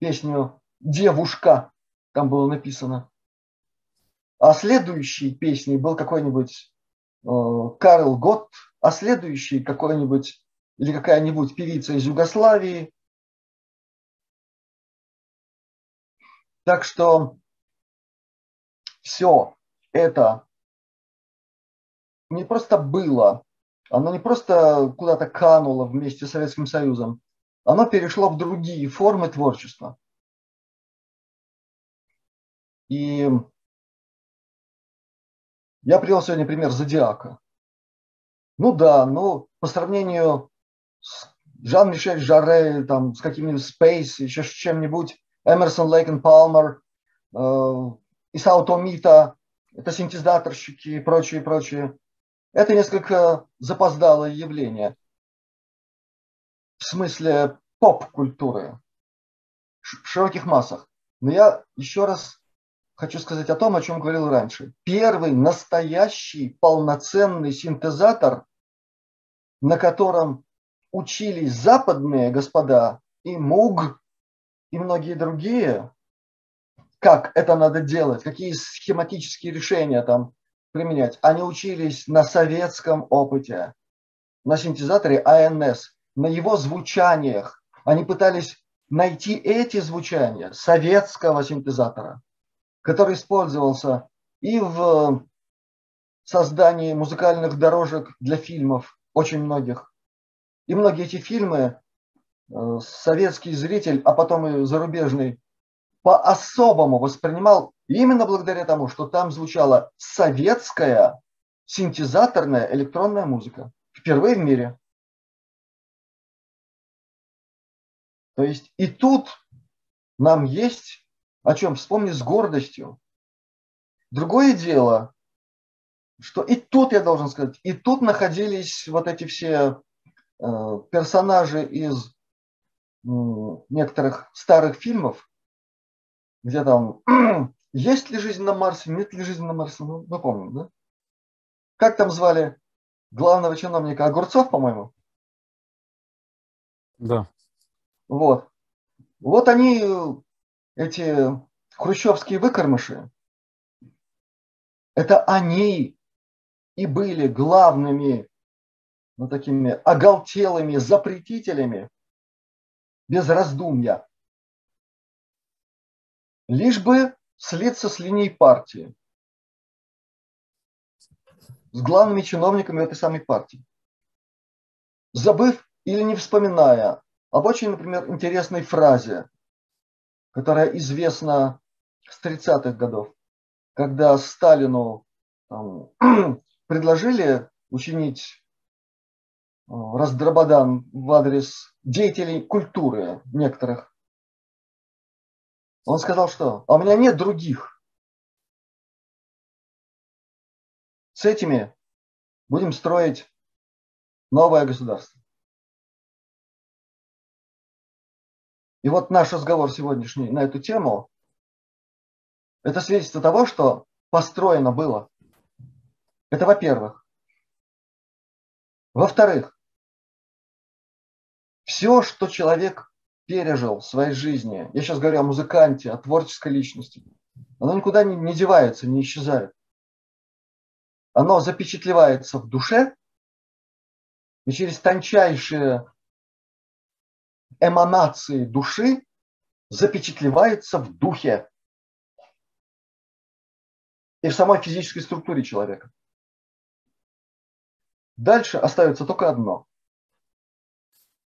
песню «Девушка», там было написано. А следующей песней был какой-нибудь Карл Готт, а следующий какой-нибудь или какая-нибудь певица из Югославии. Так что все это не просто было, оно не просто куда-то кануло вместе с Советским Союзом, оно перешло в другие формы творчества. И я привел сегодня пример Зодиака. Ну да, ну по сравнению с Жан-Мишель Жарре, там, с каким-нибудь Space, еще с чем-нибудь, Эмерсон, Лейкен, Палмер, э, Исао Томита, это синтезаторщики и прочее, прочее. Это несколько запоздалое явление в смысле поп-культуры в широких массах. Но я еще раз хочу сказать о том, о чем говорил раньше. Первый настоящий полноценный синтезатор, на котором учились западные господа и МУГ, и многие другие, как это надо делать, какие схематические решения там применять. Они учились на советском опыте, на синтезаторе АНС, на его звучаниях. Они пытались найти эти звучания советского синтезатора, который использовался и в создании музыкальных дорожек для фильмов, очень многих. И многие эти фильмы э, советский зритель, а потом и зарубежный, по-особому воспринимал именно благодаря тому, что там звучала советская синтезаторная электронная музыка. Впервые в мире. То есть и тут нам есть о чем вспомнить с гордостью. Другое дело, что и тут, я должен сказать, и тут находились вот эти все э, персонажи из некоторых старых фильмов, где там есть ли жизнь на Марсе, нет ли жизни на Марсе, ну, мы помним, да? Как там звали главного чиновника Огурцов, по-моему? Да. Вот. Вот они, эти хрущевские выкормыши, это они и были главными ну, такими оголтелыми запретителями без раздумья. Лишь бы слиться с линией партии, с главными чиновниками этой самой партии, забыв или не вспоминая об очень, например, интересной фразе, которая известна с 30-х годов, когда Сталину там, предложили учинить э, раздрободан в адрес деятелей культуры некоторых. Он сказал, что а у меня нет других. С этими будем строить новое государство. И вот наш разговор сегодняшний на эту тему – это свидетельство того, что построено было. Это во-первых. Во-вторых, все, что человек пережил в своей жизни, я сейчас говорю о музыканте, о творческой личности, оно никуда не, не девается, не исчезает. Оно запечатлевается в душе, и через тончайшие эманации души запечатлевается в духе и в самой физической структуре человека. Дальше остается только одно.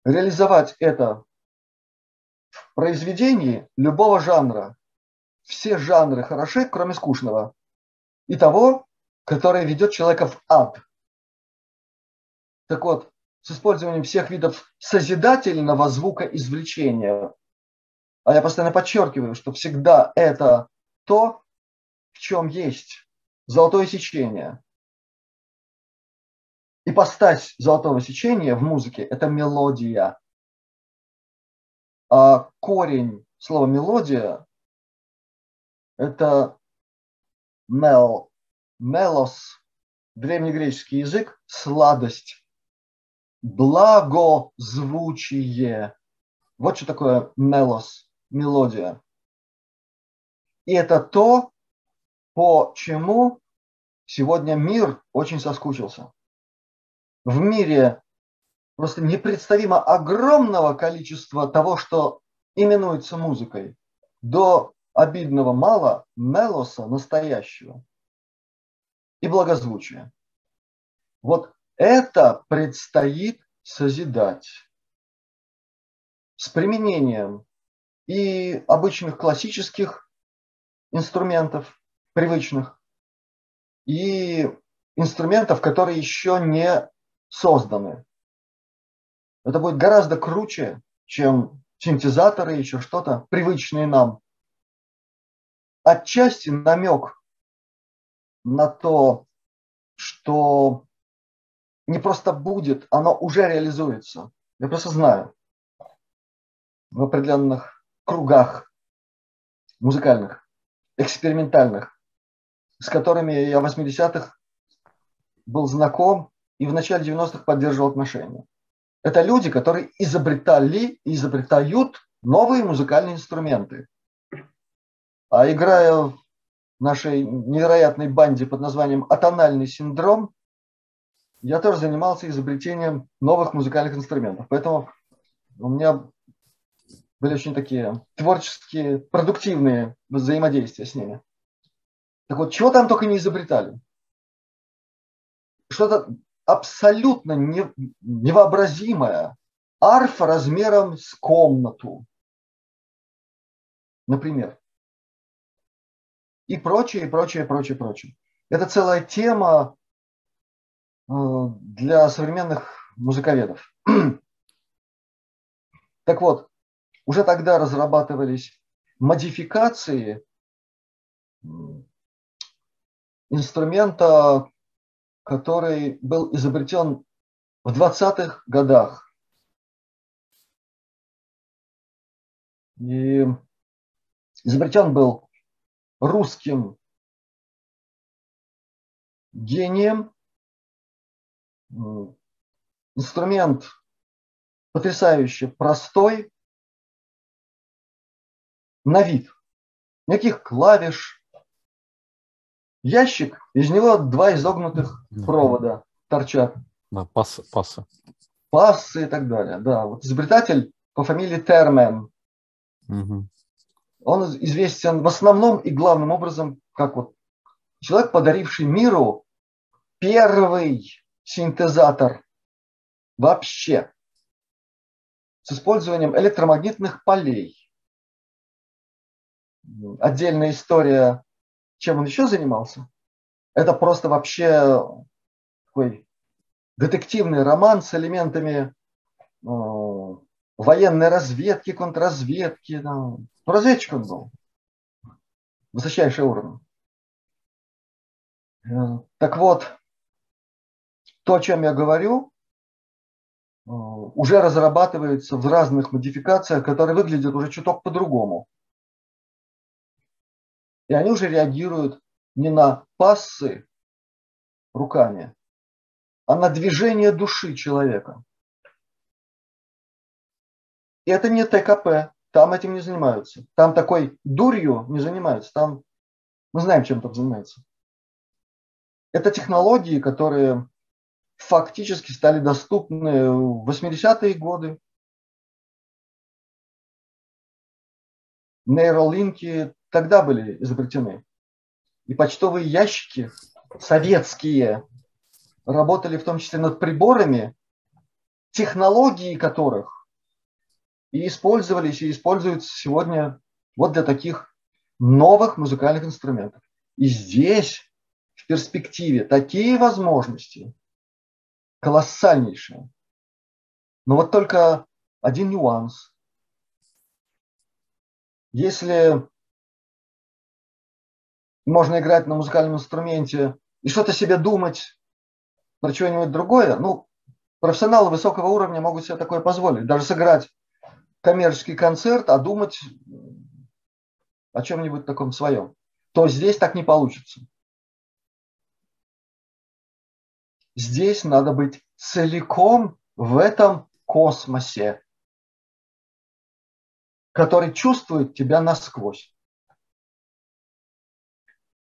Реализовать это в произведении любого жанра. Все жанры хороши, кроме скучного. И того, который ведет человека в ад. Так вот, с использованием всех видов созидательного звука извлечения. А я постоянно подчеркиваю, что всегда это то, в чем есть золотое сечение. И постать золотого сечения в музыке – это мелодия. А корень слова мелодия – это мел, мелос, древнегреческий язык, сладость благозвучие. Вот что такое мелос, мелодия. И это то, по чему сегодня мир очень соскучился. В мире просто непредставимо огромного количества того, что именуется музыкой, до обидного мало мелоса настоящего и благозвучия. Вот это предстоит созидать с применением и обычных классических инструментов, привычных, и инструментов, которые еще не созданы. Это будет гораздо круче, чем синтезаторы, еще что-то, привычные нам. Отчасти намек на то, что не просто будет, оно уже реализуется. Я просто знаю в определенных кругах музыкальных, экспериментальных, с которыми я в 80-х был знаком и в начале 90-х поддерживал отношения. Это люди, которые изобретали и изобретают новые музыкальные инструменты. А играя в нашей невероятной банде под названием «Атональный синдром», я тоже занимался изобретением новых музыкальных инструментов. Поэтому у меня были очень такие творческие, продуктивные взаимодействия с ними. Так вот, чего там только не изобретали. Что-то абсолютно невообразимое. Арфа размером с комнату. Например. и прочее, и прочее, прочее, прочее. Это целая тема для современных музыковедов. Так вот, уже тогда разрабатывались модификации инструмента, который был изобретен в 20-х годах. И изобретен был русским гением. Инструмент потрясающе простой, на вид. Никаких клавиш. Ящик, из него два изогнутых провода торчат. Да, пассы, пассы. Пассы и так далее. Да, вот изобретатель по фамилии Термен. Угу. Он известен в основном и главным образом как вот человек, подаривший миру первый синтезатор вообще с использованием электромагнитных полей. Отдельная история, чем он еще занимался. Это просто вообще такой детективный роман с элементами э, военной разведки, контрразведки. Ну, разведчик он был. Высочайший уровень. Э, так вот, то, о чем я говорю, э, уже разрабатывается в разных модификациях, которые выглядят уже чуток по-другому. И они уже реагируют не на пассы руками, а на движение души человека. И это не ТКП, там этим не занимаются. Там такой дурью не занимаются, там мы знаем, чем там занимаются. Это технологии, которые фактически стали доступны в 80-е годы. Нейролинки тогда были изобретены. И почтовые ящики советские работали в том числе над приборами, технологии которых и использовались, и используются сегодня вот для таких новых музыкальных инструментов. И здесь в перспективе такие возможности колоссальнейшие. Но вот только один нюанс. Если можно играть на музыкальном инструменте и что-то себе думать про что-нибудь другое, ну, профессионалы высокого уровня могут себе такое позволить. Даже сыграть коммерческий концерт, а думать о чем-нибудь таком своем. То здесь так не получится. Здесь надо быть целиком в этом космосе, который чувствует тебя насквозь.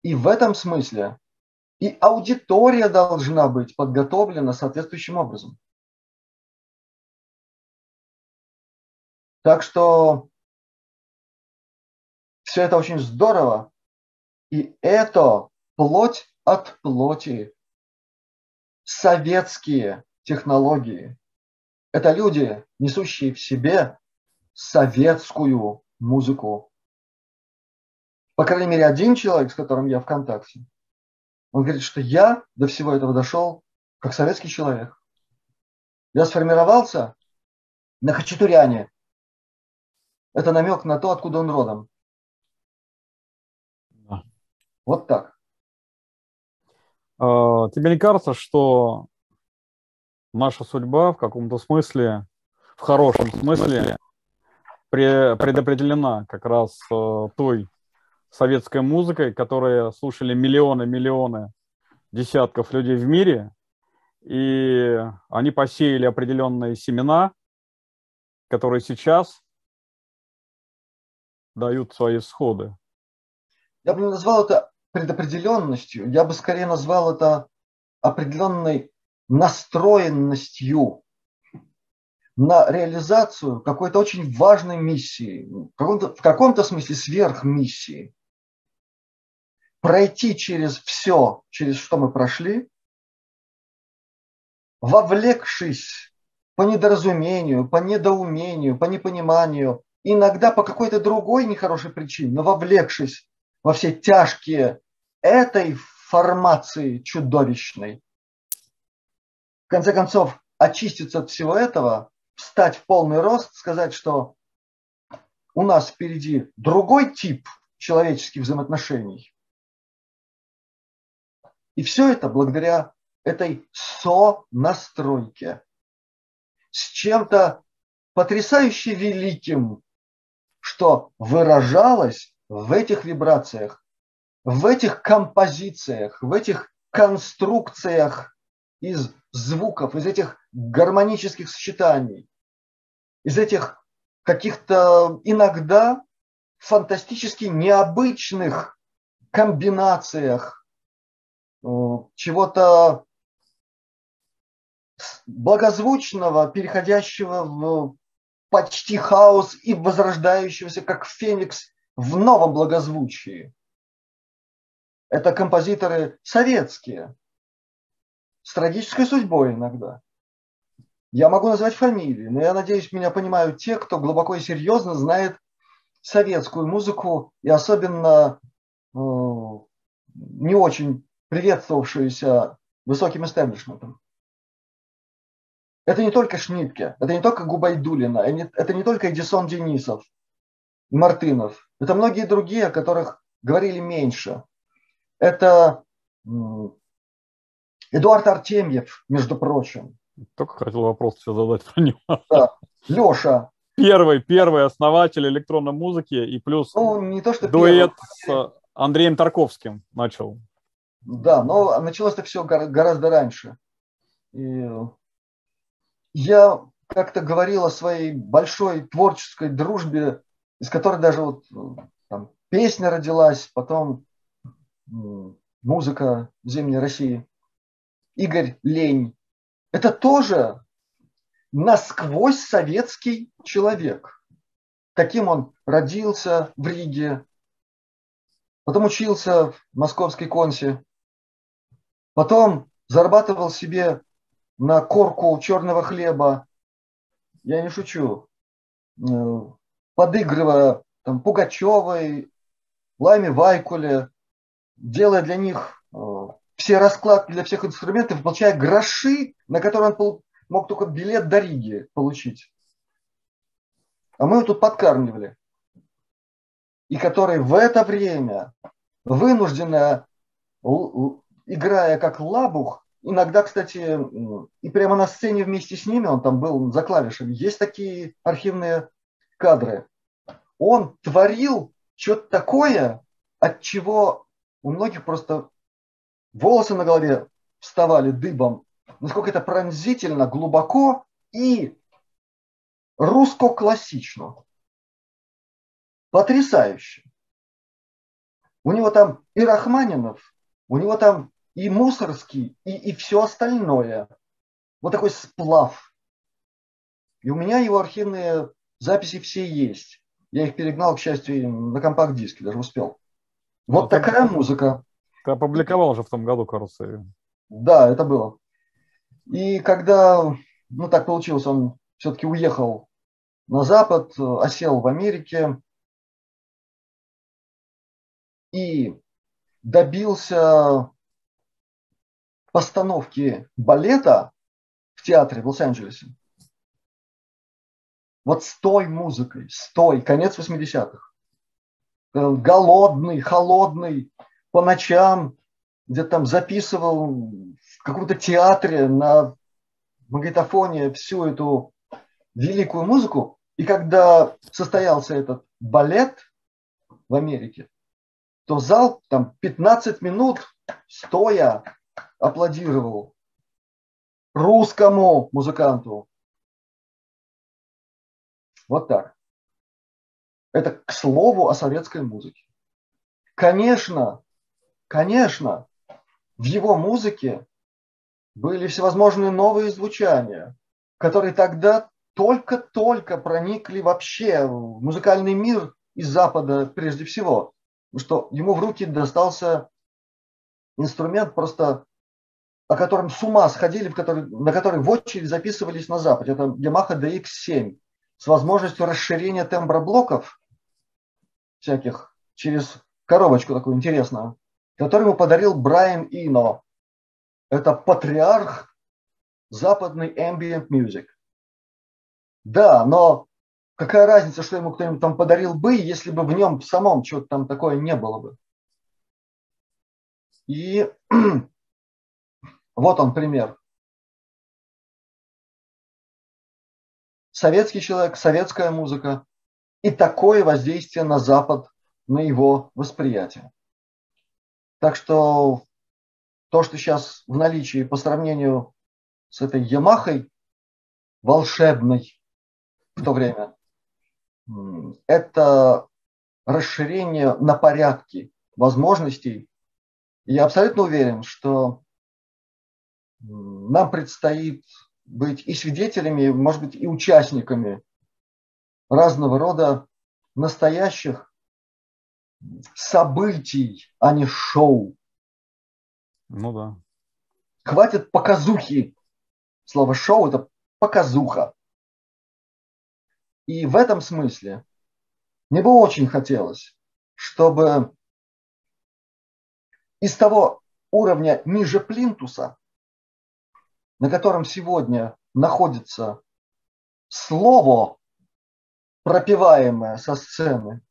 И в этом смысле и аудитория должна быть подготовлена соответствующим образом. Так что все это очень здорово. И это плоть от плоти. Советские технологии. Это люди, несущие в себе советскую музыку. По крайней мере, один человек, с которым я в контакте, он говорит, что я до всего этого дошел как советский человек. Я сформировался на Хачатуряне. Это намек на то, откуда он родом. Вот так. А, тебе не кажется, что наша судьба в каком-то смысле, в хорошем смысле, предопределена как раз э, той советской музыкой, которые слушали миллионы-миллионы десятков людей в мире, и они посеяли определенные семена, которые сейчас дают свои всходы. Я бы назвал это предопределенностью, я бы скорее назвал это определенной настроенностью на реализацию какой-то очень важной миссии, в каком-то, в каком-то смысле сверхмиссии. Пройти через все, через что мы прошли, вовлекшись по недоразумению, по недоумению, по непониманию, иногда по какой-то другой нехорошей причине, но вовлекшись во все тяжкие этой формации чудовищной. В конце концов, очиститься от всего этого, встать в полный рост, сказать, что у нас впереди другой тип человеческих взаимоотношений. И все это благодаря этой со-настройке с чем-то потрясающе великим, что выражалось в этих вибрациях, в этих композициях, в этих конструкциях из звуков, из этих гармонических сочетаний, из этих каких-то иногда фантастически необычных комбинациях э, чего-то благозвучного, переходящего в почти хаос и возрождающегося, как феникс, в новом благозвучии. Это композиторы советские, с трагической судьбой иногда. Я могу назвать фамилии, но я надеюсь, меня понимают те, кто глубоко и серьезно знает советскую музыку и особенно э, не очень приветствовавшуюся высоким истеблишментом. Это не только Шнитке, это не только Губайдулина, это не только Эдисон Денисов, Мартынов. Это многие другие, о которых говорили меньше. Это Эдуард Артемьев, между прочим. Только хотел вопрос все задать про него. Да. Леша. Первый, первый основатель электронной музыки и плюс ну, не то, что дуэт первый. с Андреем Тарковским начал. Да, но началось это все гораздо раньше. И я как-то говорил о своей большой творческой дружбе, из которой даже вот там, песня родилась, потом музыка Зимней России. Игорь Лень. Это тоже насквозь советский человек. Таким он родился в Риге, потом учился в московской консе, потом зарабатывал себе на корку черного хлеба, я не шучу, э, подыгрывая там, Пугачевой, Лайме Вайкуле, делая для них э, все раскладки для всех инструментов, получая гроши, на которые он мог только билет до Риги получить. А мы его тут подкармливали. И который в это время, вынужденно, играя как лабух, Иногда, кстати, и прямо на сцене вместе с ними, он там был за клавишами, есть такие архивные кадры. Он творил что-то такое, от чего у многих просто волосы на голове вставали дыбом. Насколько это пронзительно, глубоко и русско-классично. Потрясающе. У него там и Рахманинов, у него там и мусорский, и, и все остальное. Вот такой сплав. И у меня его архивные записи все есть. Я их перегнал, к счастью, на компакт-диске, даже успел. Вот ну, такая музыка. Ты опубликовал уже в том году, кажется. Да, это было. И когда, ну так получилось, он все-таки уехал на Запад, осел в Америке и добился постановки балета в театре в Лос-Анджелесе. Вот с той музыкой, с той, конец 80-х. Голодный, холодный, по ночам где-то там записывал в каком-то театре на магнитофоне всю эту великую музыку. И когда состоялся этот балет в Америке, то зал там 15 минут стоя аплодировал русскому музыканту. Вот так. Это к слову о советской музыке. Конечно, конечно, в его музыке были всевозможные новые звучания, которые тогда только-только проникли вообще в музыкальный мир из Запада прежде всего. Что ему в руки достался инструмент просто о котором с ума сходили, в который, на который в очередь записывались на Западе. Это Yamaha DX7 с возможностью расширения темброблоков всяких через коробочку такую интересную, которую ему подарил Брайан Ино. Это патриарх западный ambient music. Да, но какая разница, что ему кто-нибудь там подарил бы, если бы в нем самом что-то там такое не было бы. И вот он пример. Советский человек, советская музыка и такое воздействие на Запад, на его восприятие. Так что то, что сейчас в наличии по сравнению с этой Ямахой волшебной в то время, это расширение на порядки возможностей. Я абсолютно уверен, что нам предстоит быть и свидетелями, может быть, и участниками разного рода настоящих событий, а не шоу. Ну да. Хватит показухи. Слово шоу – это показуха. И в этом смысле мне бы очень хотелось, чтобы из того уровня ниже плинтуса, на котором сегодня находится слово, пропиваемое со сцены,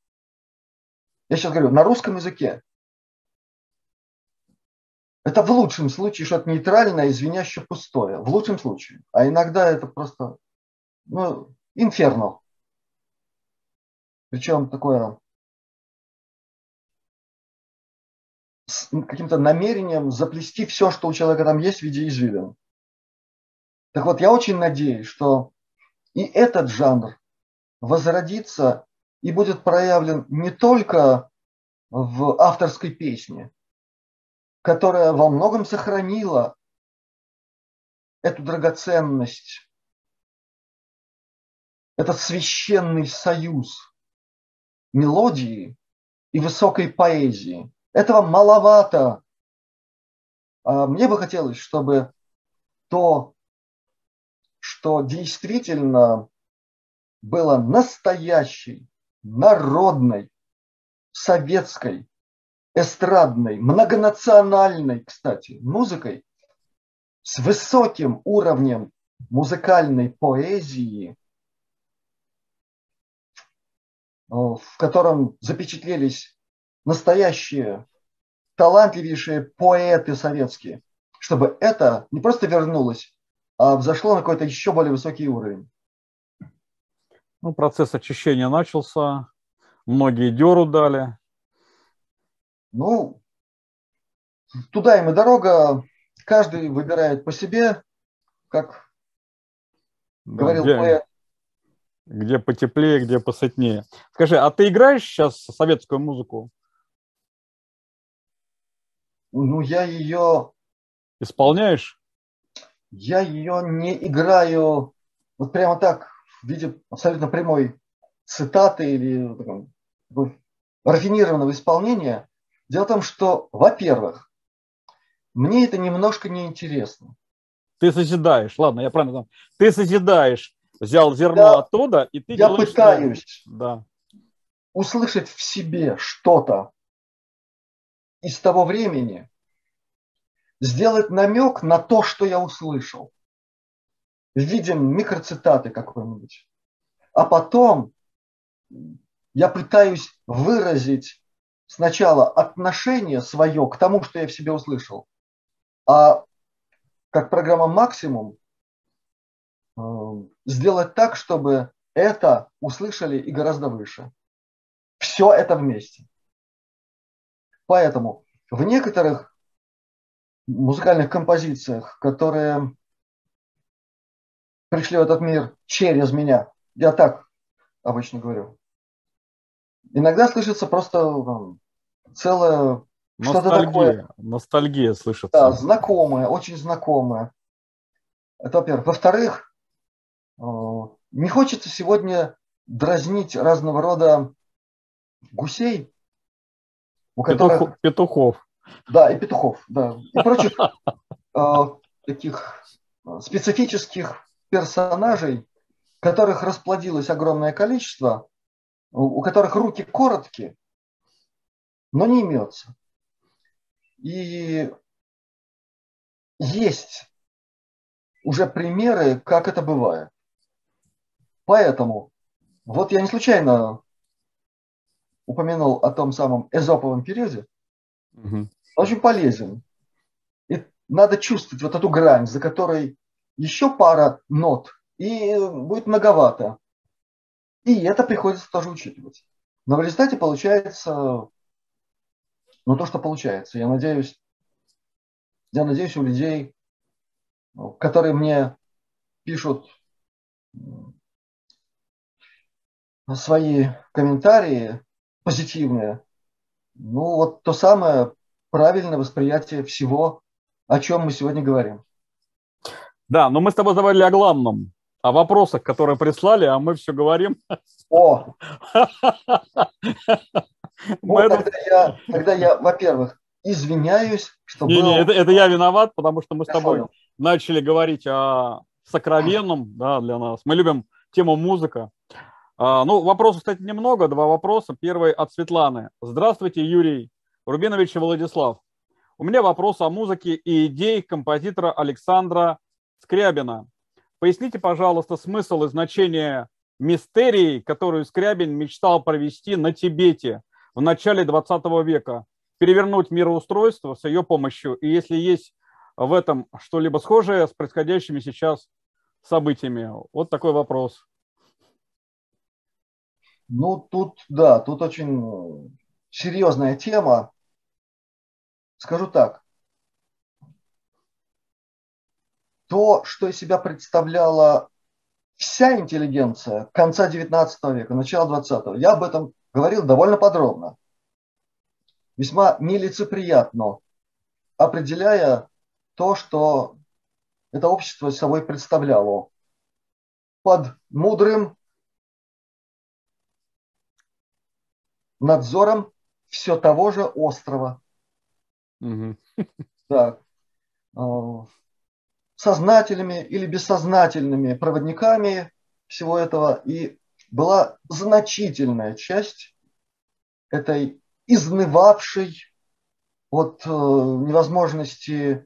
я сейчас говорю на русском языке, это в лучшем случае что-то нейтральное, извиняющее пустое. В лучшем случае. А иногда это просто ну, инферно. Причем такое с каким-то намерением заплести все, что у человека там есть в виде извилин. Так вот, я очень надеюсь, что и этот жанр возродится и будет проявлен не только в авторской песне, которая во многом сохранила эту драгоценность, этот священный союз мелодии и высокой поэзии. Этого маловато. А мне бы хотелось, чтобы то, что действительно было настоящей, народной, советской эстрадной, многонациональной, кстати, музыкой с высоким уровнем музыкальной поэзии, э, в котором запечатлелись настоящие талантливейшие поэты советские, чтобы это не просто вернулось, взошло на какой-то еще более высокий уровень. Ну, процесс очищения начался, многие деру дали, ну, туда им и дорога. Каждый выбирает по себе, как да, говорил где, поэт. Где потеплее, где посытнее. Скажи, а ты играешь сейчас советскую музыку? Ну, я ее... Исполняешь? Я ее не играю вот прямо так, в виде абсолютно прямой цитаты или такого, рафинированного исполнения. Дело в том, что, во-первых, мне это немножко неинтересно. Ты созидаешь, ладно, я правильно знаю. Ты созидаешь, взял зерно я, оттуда, и ты Я делаешь, пытаюсь да. услышать в себе что-то из того времени, сделать намек на то, что я услышал в виде микроцитаты какой-нибудь. А потом я пытаюсь выразить сначала отношение свое к тому, что я в себе услышал, а как программа максимум э, сделать так, чтобы это услышали и гораздо выше. Все это вместе. Поэтому в некоторых музыкальных композициях, которые пришли в этот мир через меня, я так обычно говорю, Иногда слышится просто там, целое что-то такое. Ностальгия слышится. Да, знакомое, очень знакомое. Это во-первых. Во-вторых, э, не хочется сегодня дразнить разного рода гусей, у которых... Петухов. Да, и петухов, да. И прочих э, таких специфических персонажей, которых расплодилось огромное количество, у которых руки короткие, но не имется. И есть уже примеры, как это бывает. Поэтому вот я не случайно упомянул о том самом эзоповом периоде. Угу. очень полезен. И надо чувствовать вот эту грань, за которой еще пара нот, и будет многовато. И это приходится тоже учитывать. Но в результате получается, ну то, что получается. Я надеюсь, я надеюсь у людей, которые мне пишут свои комментарии позитивные, ну вот то самое правильное восприятие всего, о чем мы сегодня говорим. Да, но мы с тобой говорили о главном, о вопросах, которые прислали, а мы все говорим. О! Ну, тогда, я, тогда я, во-первых, извиняюсь, что не, было... Не, это, это я виноват, потому что мы с тобой начали говорить о сокровенном да, для нас. Мы любим тему музыка. А, ну, вопросов, кстати, немного, два вопроса. Первый от Светланы. Здравствуйте, Юрий Рубинович и Владислав. У меня вопрос о музыке и идее композитора Александра Скрябина. Поясните, пожалуйста, смысл и значение мистерии, которую Скрябин мечтал провести на Тибете в начале 20 века, перевернуть мироустройство с ее помощью, и если есть в этом что-либо схожее с происходящими сейчас событиями. Вот такой вопрос. Ну, тут, да, тут очень серьезная тема. Скажу так. То, что из себя представляла вся интеллигенция конца 19 века, начала 20 я об этом говорил довольно подробно. Весьма нелицеприятно, определяя то, что это общество собой представляло. Под мудрым надзором все того же острова. Угу. Так. А, сознательными или бессознательными проводниками всего этого. И была значительная часть этой изнывавшей от э, невозможности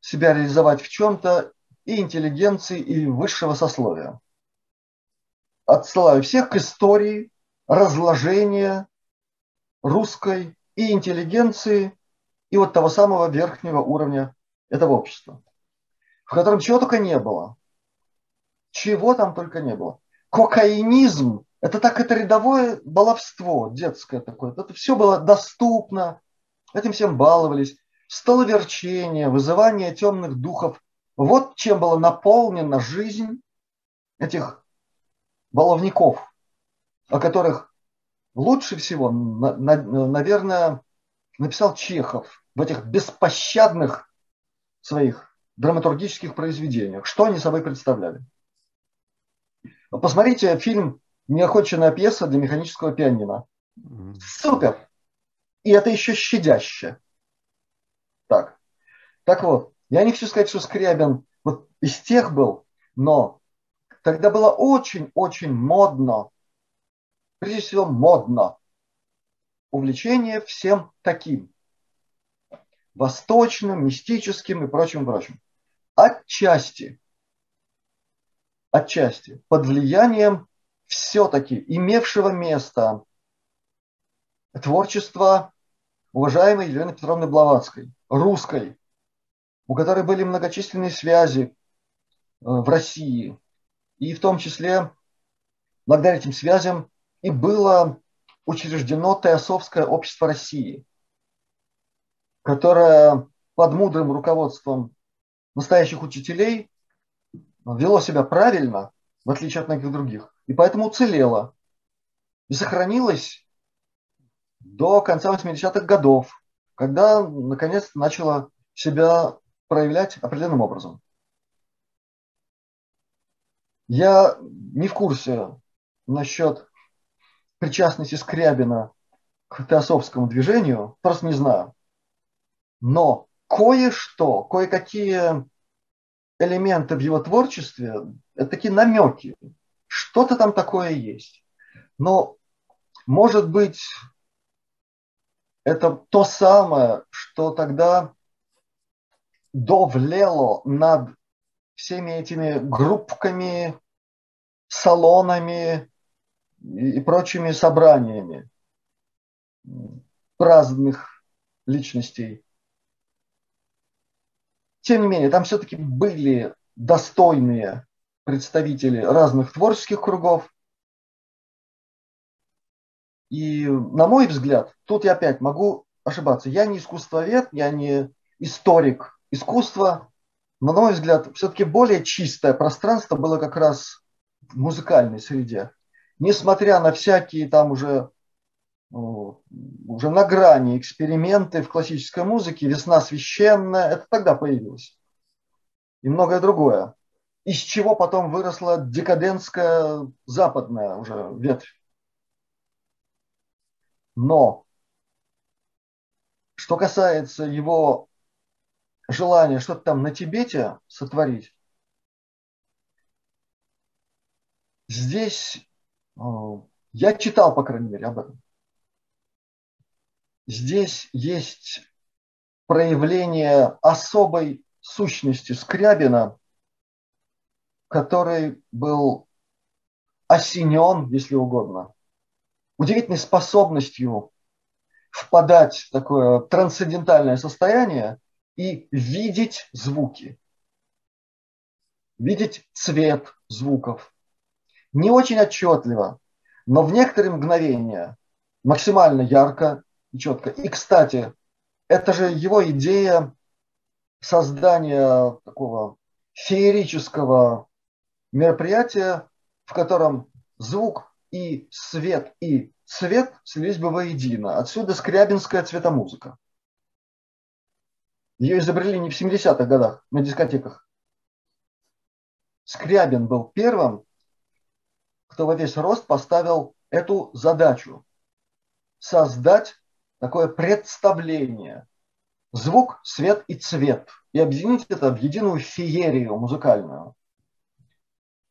себя реализовать в чем-то и интеллигенции, и высшего сословия. Отсылаю всех к истории разложения русской и интеллигенции, и вот того самого верхнего уровня этого общества, в котором чего только не было. Чего там только не было. Кокаинизм – это так, это рядовое баловство детское такое. Это все было доступно, этим всем баловались. Столоверчение, вызывание темных духов. Вот чем была наполнена жизнь этих баловников о которых лучше всего, наверное, написал Чехов в этих беспощадных своих драматургических произведениях. Что они собой представляли? Посмотрите фильм «Неохоченная пьеса для механического пианино». Супер! И это еще щадяще. Так. Так вот, я не хочу сказать, что Скрябин вот из тех был, но тогда было очень-очень модно прежде всего модно. Увлечение всем таким. Восточным, мистическим и прочим, прочим. Отчасти, отчасти, под влиянием все-таки имевшего место творчества уважаемой Елены Петровны Блаватской, русской, у которой были многочисленные связи э, в России. И в том числе, благодаря этим связям, и было учреждено Теософское общество России, которое под мудрым руководством настоящих учителей вело себя правильно, в отличие от многих других, и поэтому уцелело и сохранилось до конца 80-х годов, когда наконец начало себя проявлять определенным образом. Я не в курсе насчет причастности Скрябина к теософскому движению, просто не знаю. Но кое-что, кое-какие элементы в его творчестве, это такие намеки. Что-то там такое есть. Но, может быть, это то самое, что тогда довлело над всеми этими группками, салонами и прочими собраниями праздных личностей. Тем не менее, там все-таки были достойные представители разных творческих кругов. И, на мой взгляд, тут я опять могу ошибаться. Я не искусствовед, я не историк искусства, но, на мой взгляд, все-таки более чистое пространство было как раз в музыкальной среде. Несмотря на всякие там уже, уже на грани эксперименты в классической музыке, «Весна священная», это тогда появилось. И многое другое. Из чего потом выросла декадентская западная уже ветвь. Но что касается его желание что-то там на Тибете сотворить, здесь я читал, по крайней мере, об этом. Здесь есть проявление особой сущности Скрябина, который был осенен, если угодно, удивительной способностью впадать в такое трансцендентальное состояние и видеть звуки, видеть цвет звуков. Не очень отчетливо, но в некоторые мгновения максимально ярко и четко. И, кстати, это же его идея создания такого феерического мероприятия, в котором звук и свет, и цвет слились бы воедино. Отсюда скрябинская цветомузыка. Ее изобрели не в 70-х годах на дискотеках. Скрябин был первым, кто во весь рост поставил эту задачу. Создать такое представление. Звук, свет и цвет. И объединить это в единую феерию музыкальную.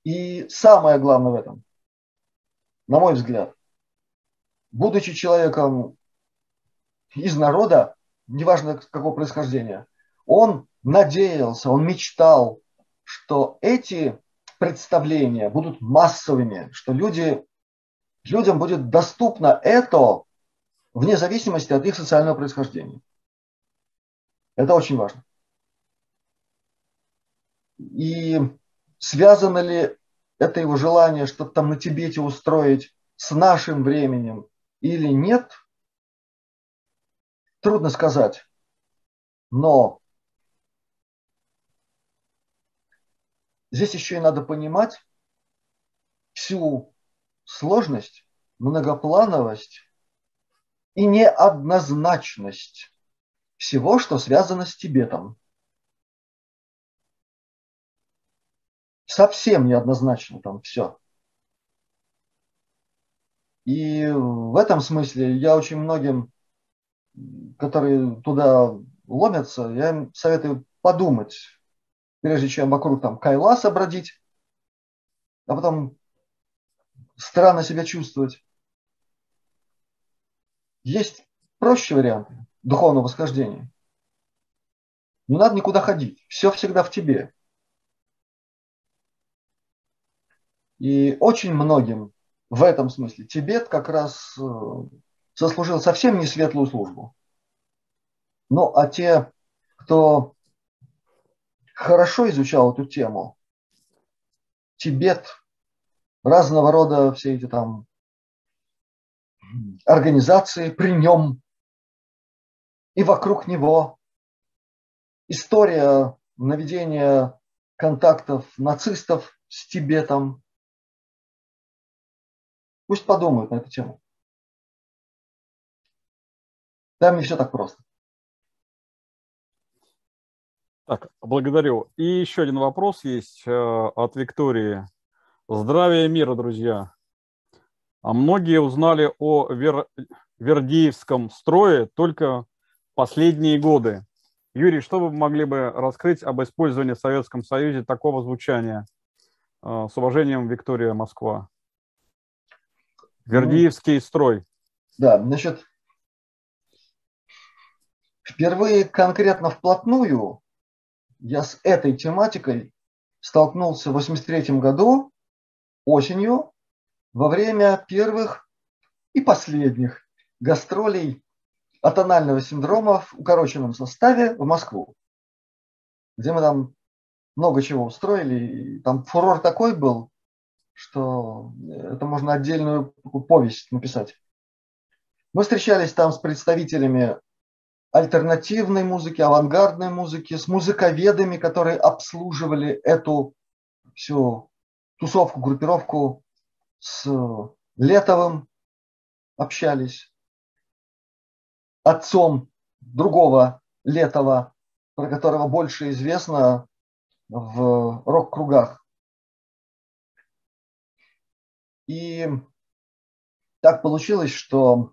И самое главное в этом, на мой взгляд, будучи человеком из народа, неважно какого происхождения, он надеялся, он мечтал, что эти представления будут массовыми, что люди, людям будет доступно это вне зависимости от их социального происхождения. Это очень важно. И связано ли это его желание что-то там на Тибете устроить с нашим временем или нет – Трудно сказать. Но здесь еще и надо понимать всю сложность, многоплановость и неоднозначность всего, что связано с Тибетом. Совсем неоднозначно там все. И в этом смысле я очень многим которые туда ломятся, я им советую подумать, прежде чем вокруг там Кайласа бродить, а потом странно себя чувствовать. Есть проще варианты духовного восхождения. Не надо никуда ходить. Все всегда в тебе. И очень многим в этом смысле Тибет как раз э, сослужил совсем не светлую службу. Ну, а те, кто хорошо изучал эту тему, Тибет, разного рода все эти там организации при нем и вокруг него, история наведения контактов нацистов с Тибетом. Пусть подумают на эту тему. Там не все так просто. Так, благодарю. И еще один вопрос есть э, от Виктории. Здравия мира, друзья. А многие узнали о Вер... Вердиевском строе только последние годы. Юрий, что вы могли бы раскрыть об использовании в Советском Союзе такого звучания? Э, с уважением, Виктория Москва. Вердиевский строй. Да, значит, впервые конкретно вплотную я с этой тематикой столкнулся в 83 году осенью во время первых и последних гастролей атонального синдрома в укороченном составе в Москву, где мы там много чего устроили. И там фурор такой был, что это можно отдельную повесть написать. Мы встречались там с представителями альтернативной музыки, авангардной музыки, с музыковедами, которые обслуживали эту всю тусовку, группировку, с Летовым общались, отцом другого Летова, про которого больше известно в рок-кругах. И так получилось, что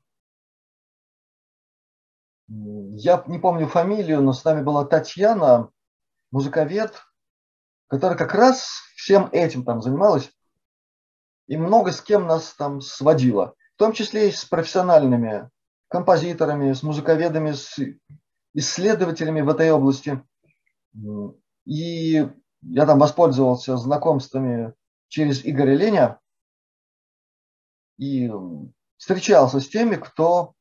я не помню фамилию, но с нами была Татьяна, музыковед, которая как раз всем этим там занималась и много с кем нас там сводила, в том числе и с профессиональными композиторами, с музыковедами, с исследователями в этой области. И я там воспользовался знакомствами через Игоря Леня и встречался с теми, кто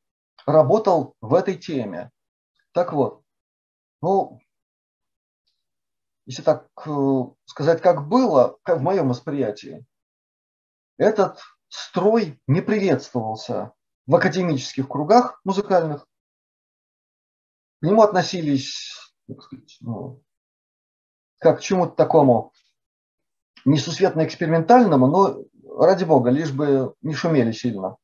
работал в этой теме. Так вот, ну, если так э, сказать, как было, как в моем восприятии, этот строй не приветствовался в академических кругах музыкальных. К нему относились, так сказать, ну, как к чему-то такому несусветно экспериментальному, но ради бога, лишь бы не шумели сильно.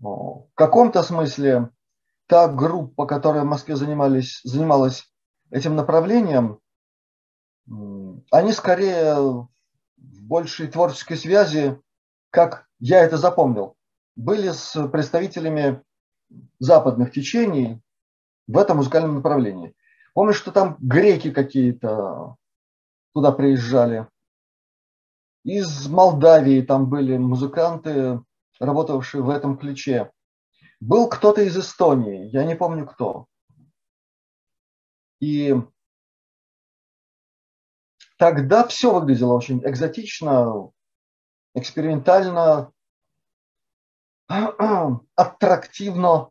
В каком-то смысле та группа, которая в Москве занимались, занималась этим направлением, они скорее в большей творческой связи, как я это запомнил, были с представителями западных течений в этом музыкальном направлении. Помню, что там греки какие-то туда приезжали. Из Молдавии там были музыканты, работавшие в этом ключе. Был кто-то из Эстонии, я не помню кто. И тогда все выглядело очень экзотично, экспериментально, аттрактивно.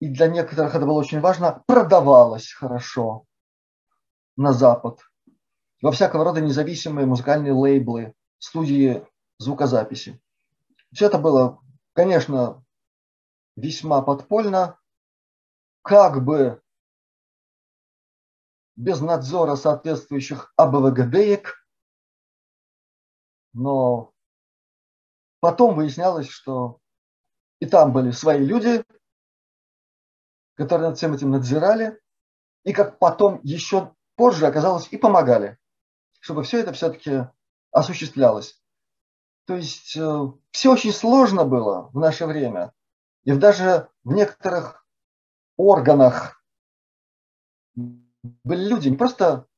И для некоторых это было очень важно, продавалось хорошо на Запад. Во всякого рода независимые музыкальные лейблы, студии звукозаписи. Все это было, конечно, весьма подпольно, как бы без надзора соответствующих АБВГДек, но потом выяснялось, что и там были свои люди, которые над всем этим надзирали, и как потом еще позже оказалось и помогали, чтобы все это все-таки осуществлялось. То есть э, все очень сложно было в наше время. И даже в некоторых органах были люди не просто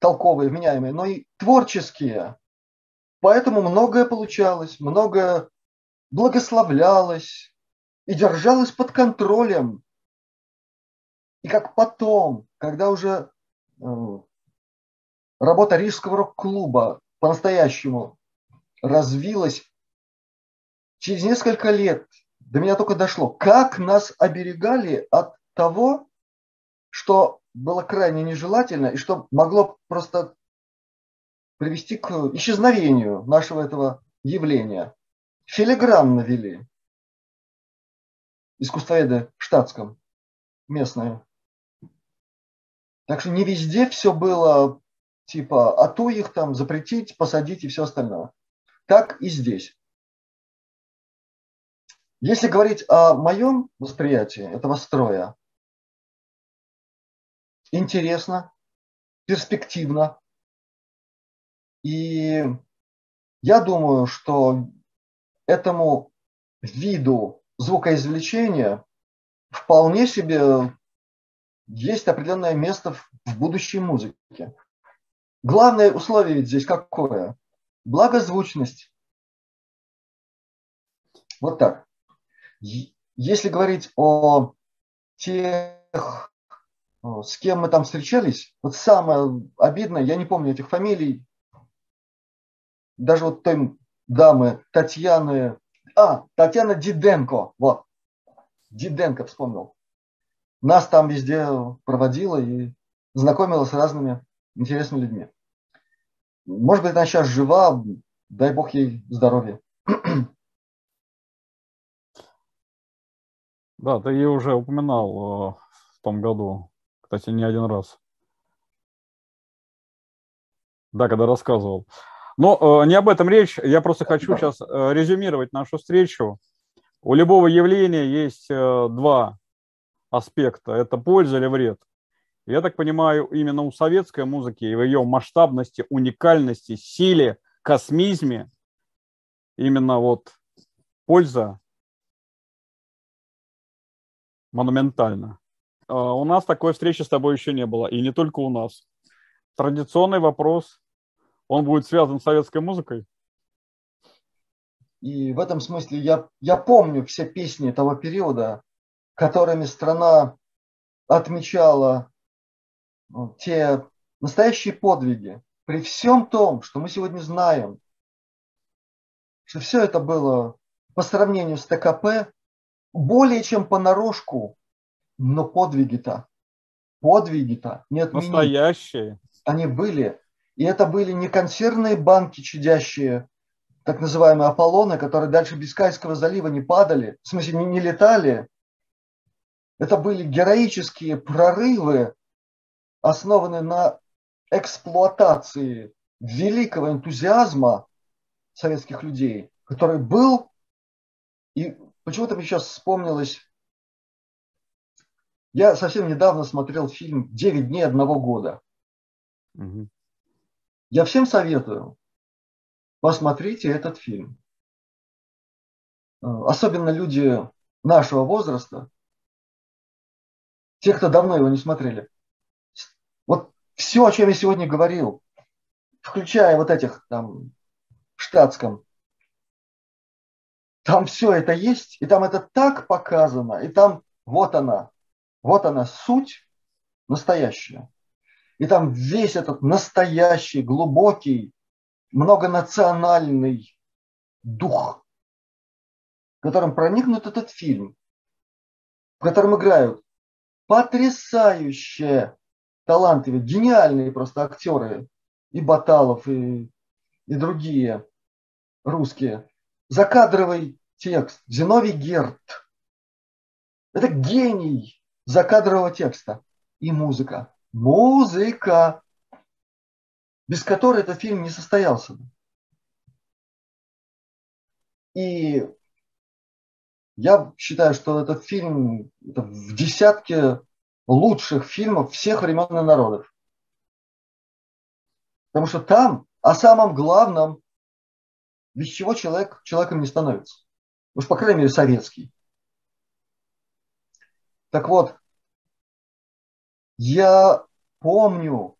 толковые, вменяемые, но и творческие. Поэтому многое получалось, многое благословлялось и держалось под контролем. И как потом, когда уже э, работа Рижского рок-клуба по-настоящему развилась, через несколько лет до меня только дошло, как нас оберегали от того, что было крайне нежелательно и что могло просто привести к исчезновению нашего этого явления. Филигранно вели искусствоведы в штатском, местные. Так что не везде все было типа, а то их там запретить, посадить и все остальное. Так и здесь. Если говорить о моем восприятии этого строя, интересно, перспективно. И я думаю, что этому виду звукоизвлечения вполне себе есть определенное место в будущей музыке. Главное условие ведь здесь какое? Благозвучность. Вот так. Если говорить о тех, с кем мы там встречались, вот самое обидное, я не помню этих фамилий, даже вот той дамы Татьяны, а, Татьяна Диденко, вот, Диденко вспомнил. Нас там везде проводила и знакомила с разными интересными людьми. Может быть, она сейчас жива, дай бог ей здоровья. Да, ты ее уже упоминал э, в том году, кстати, не один раз. Да, когда рассказывал. Но э, не об этом речь. Я просто хочу сейчас э, резюмировать нашу встречу. У любого явления есть э, два аспекта. Это польза или вред. Я так понимаю, именно у советской музыки и в ее масштабности, уникальности, силе, космизме именно вот польза монументальна. У нас такой встречи с тобой еще не было, и не только у нас. Традиционный вопрос он будет связан с советской музыкой? И в этом смысле я, я помню все песни того периода, которыми страна отмечала те настоящие подвиги. При всем том, что мы сегодня знаем, что все это было по сравнению с ТКП более чем понарошку, но подвиги-то, подвиги-то не отменить. Настоящие. Они были. И это были не консервные банки чудящие, так называемые Аполлоны, которые дальше Бискайского залива не падали, в смысле не, не летали. Это были героические прорывы, основанные на эксплуатации великого энтузиазма советских людей, который был, и почему-то мне сейчас вспомнилось, я совсем недавно смотрел фильм «Девять дней одного года». Угу. Я всем советую, посмотрите этот фильм. Э, особенно люди нашего возраста, те, кто давно его не смотрели. Вот все, о чем я сегодня говорил, включая вот этих там штатском, там все это есть, и там это так показано, и там вот она, вот она суть настоящая. И там весь этот настоящий, глубокий, многонациональный дух, которым проникнут этот фильм, в котором играют потрясающие талантливые, гениальные просто актеры, и Баталов, и, и другие русские. Закадровый текст, Зиновий Герт. Это гений закадрового текста и музыка музыка, без которой этот фильм не состоялся бы. И я считаю, что этот фильм это в десятке лучших фильмов всех времен и народов. Потому что там о самом главном, без чего человек человеком не становится. Уж, по крайней мере, советский. Так вот, я помню,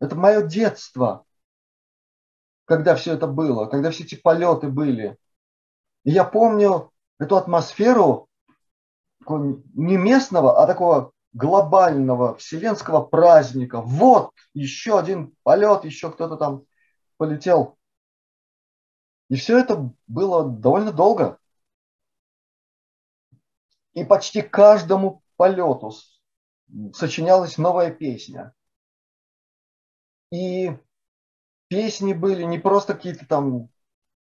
это мое детство, когда все это было, когда все эти полеты были. И я помню эту атмосферу не местного, а такого глобального вселенского праздника. Вот еще один полет, еще кто-то там полетел. И все это было довольно долго. И почти каждому полету сочинялась новая песня. И песни были не просто какие-то там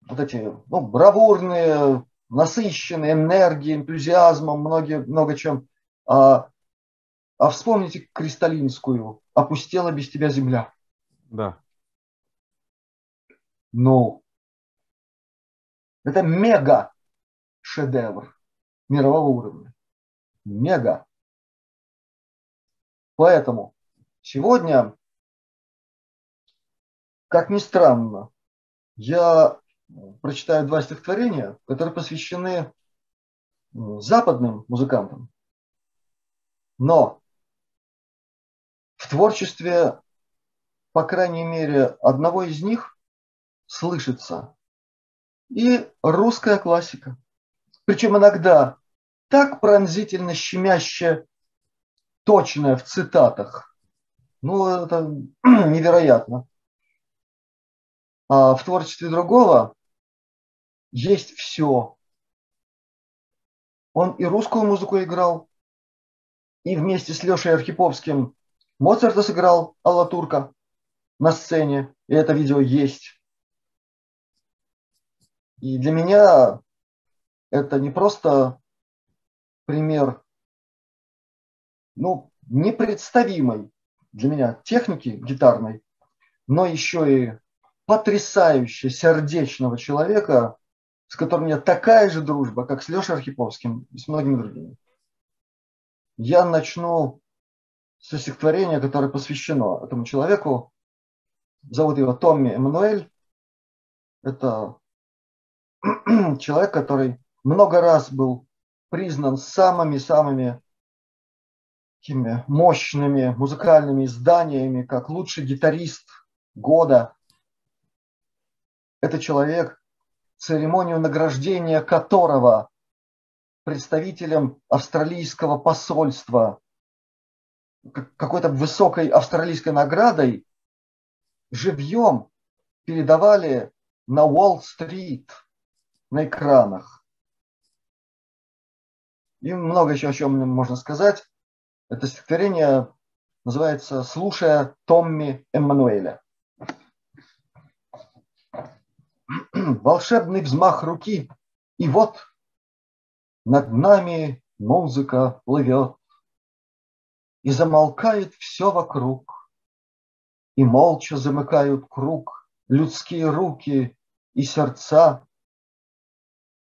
вот эти ну, бравурные, насыщенные энергией, энтузиазмом, многие, много чем. А, а вспомните Кристалинскую «Опустела без тебя земля». Да. Ну, это мега шедевр мирового уровня. Мега. Поэтому сегодня, как ни странно, я прочитаю два стихотворения, которые посвящены западным музыкантам. Но в творчестве, по крайней мере, одного из них слышится и русская классика. причем иногда так пронзительно щемяще точное в цитатах. Ну, это невероятно. А в творчестве другого есть все. Он и русскую музыку играл, и вместе с Лешей Архиповским Моцарта сыграл Алла Турка на сцене, и это видео есть. И для меня это не просто пример, ну, непредставимой для меня техники гитарной, но еще и потрясающе сердечного человека, с которым у меня такая же дружба, как с Лешей Архиповским и с многими другими. Я начну со стихотворения, которое посвящено этому человеку. Зовут его Томми Эммануэль. Это человек, который много раз был признан самыми-самыми мощными музыкальными изданиями, как лучший гитарист года. Это человек, церемонию награждения которого представителем австралийского посольства какой-то высокой австралийской наградой живьем передавали на Уолл-стрит на экранах. И много еще о чем можно сказать. Это стихотворение называется «Слушая Томми Эммануэля». Волшебный взмах руки, и вот над нами музыка плывет, и замолкает все вокруг, и молча замыкают круг людские руки и сердца,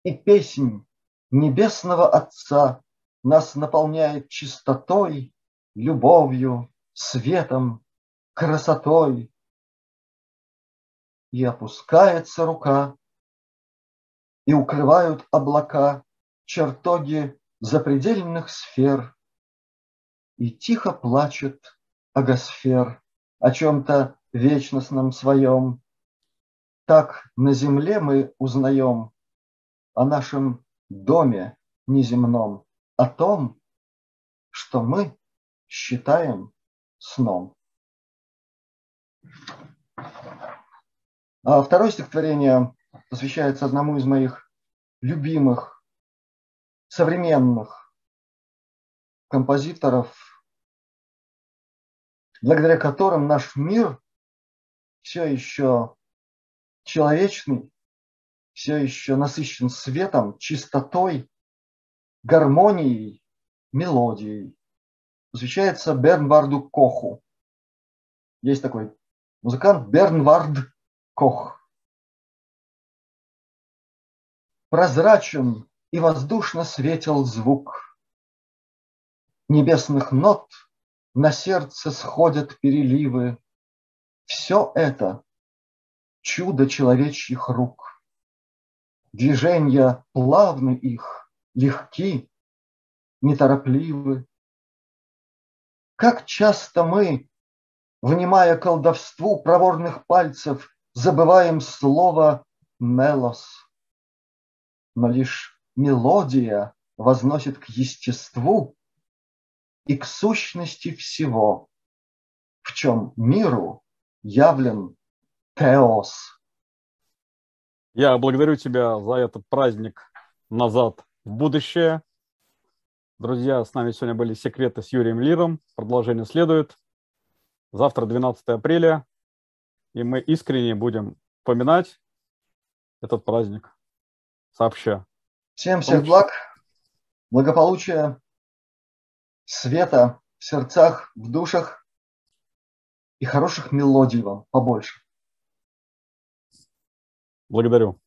и песнь небесного Отца нас наполняет чистотой, любовью, светом, красотой. И опускается рука, и укрывают облака чертоги запредельных сфер, и тихо плачет агосфер о чем-то вечностном своем. Так на земле мы узнаем о нашем доме неземном о том, что мы считаем сном. А второе стихотворение посвящается одному из моих любимых современных композиторов, благодаря которым наш мир все еще человечный, все еще насыщен светом, чистотой гармонией, мелодией. Посвящается Бернварду Коху. Есть такой музыкант Бернвард Кох. Прозрачен и воздушно светил звук. Небесных нот на сердце сходят переливы. Все это чудо человечьих рук. Движения плавны их, легки, неторопливы. Как часто мы, внимая колдовству проворных пальцев, забываем слово «мелос». Но лишь мелодия возносит к естеству и к сущности всего, в чем миру явлен теос. Я благодарю тебя за этот праздник назад в будущее. Друзья, с нами сегодня были «Секреты» с Юрием Лиром. Продолжение следует. Завтра 12 апреля, и мы искренне будем поминать этот праздник сообща. Всем всех благ, благополучия, света в сердцах, в душах и хороших мелодий вам побольше. Благодарю.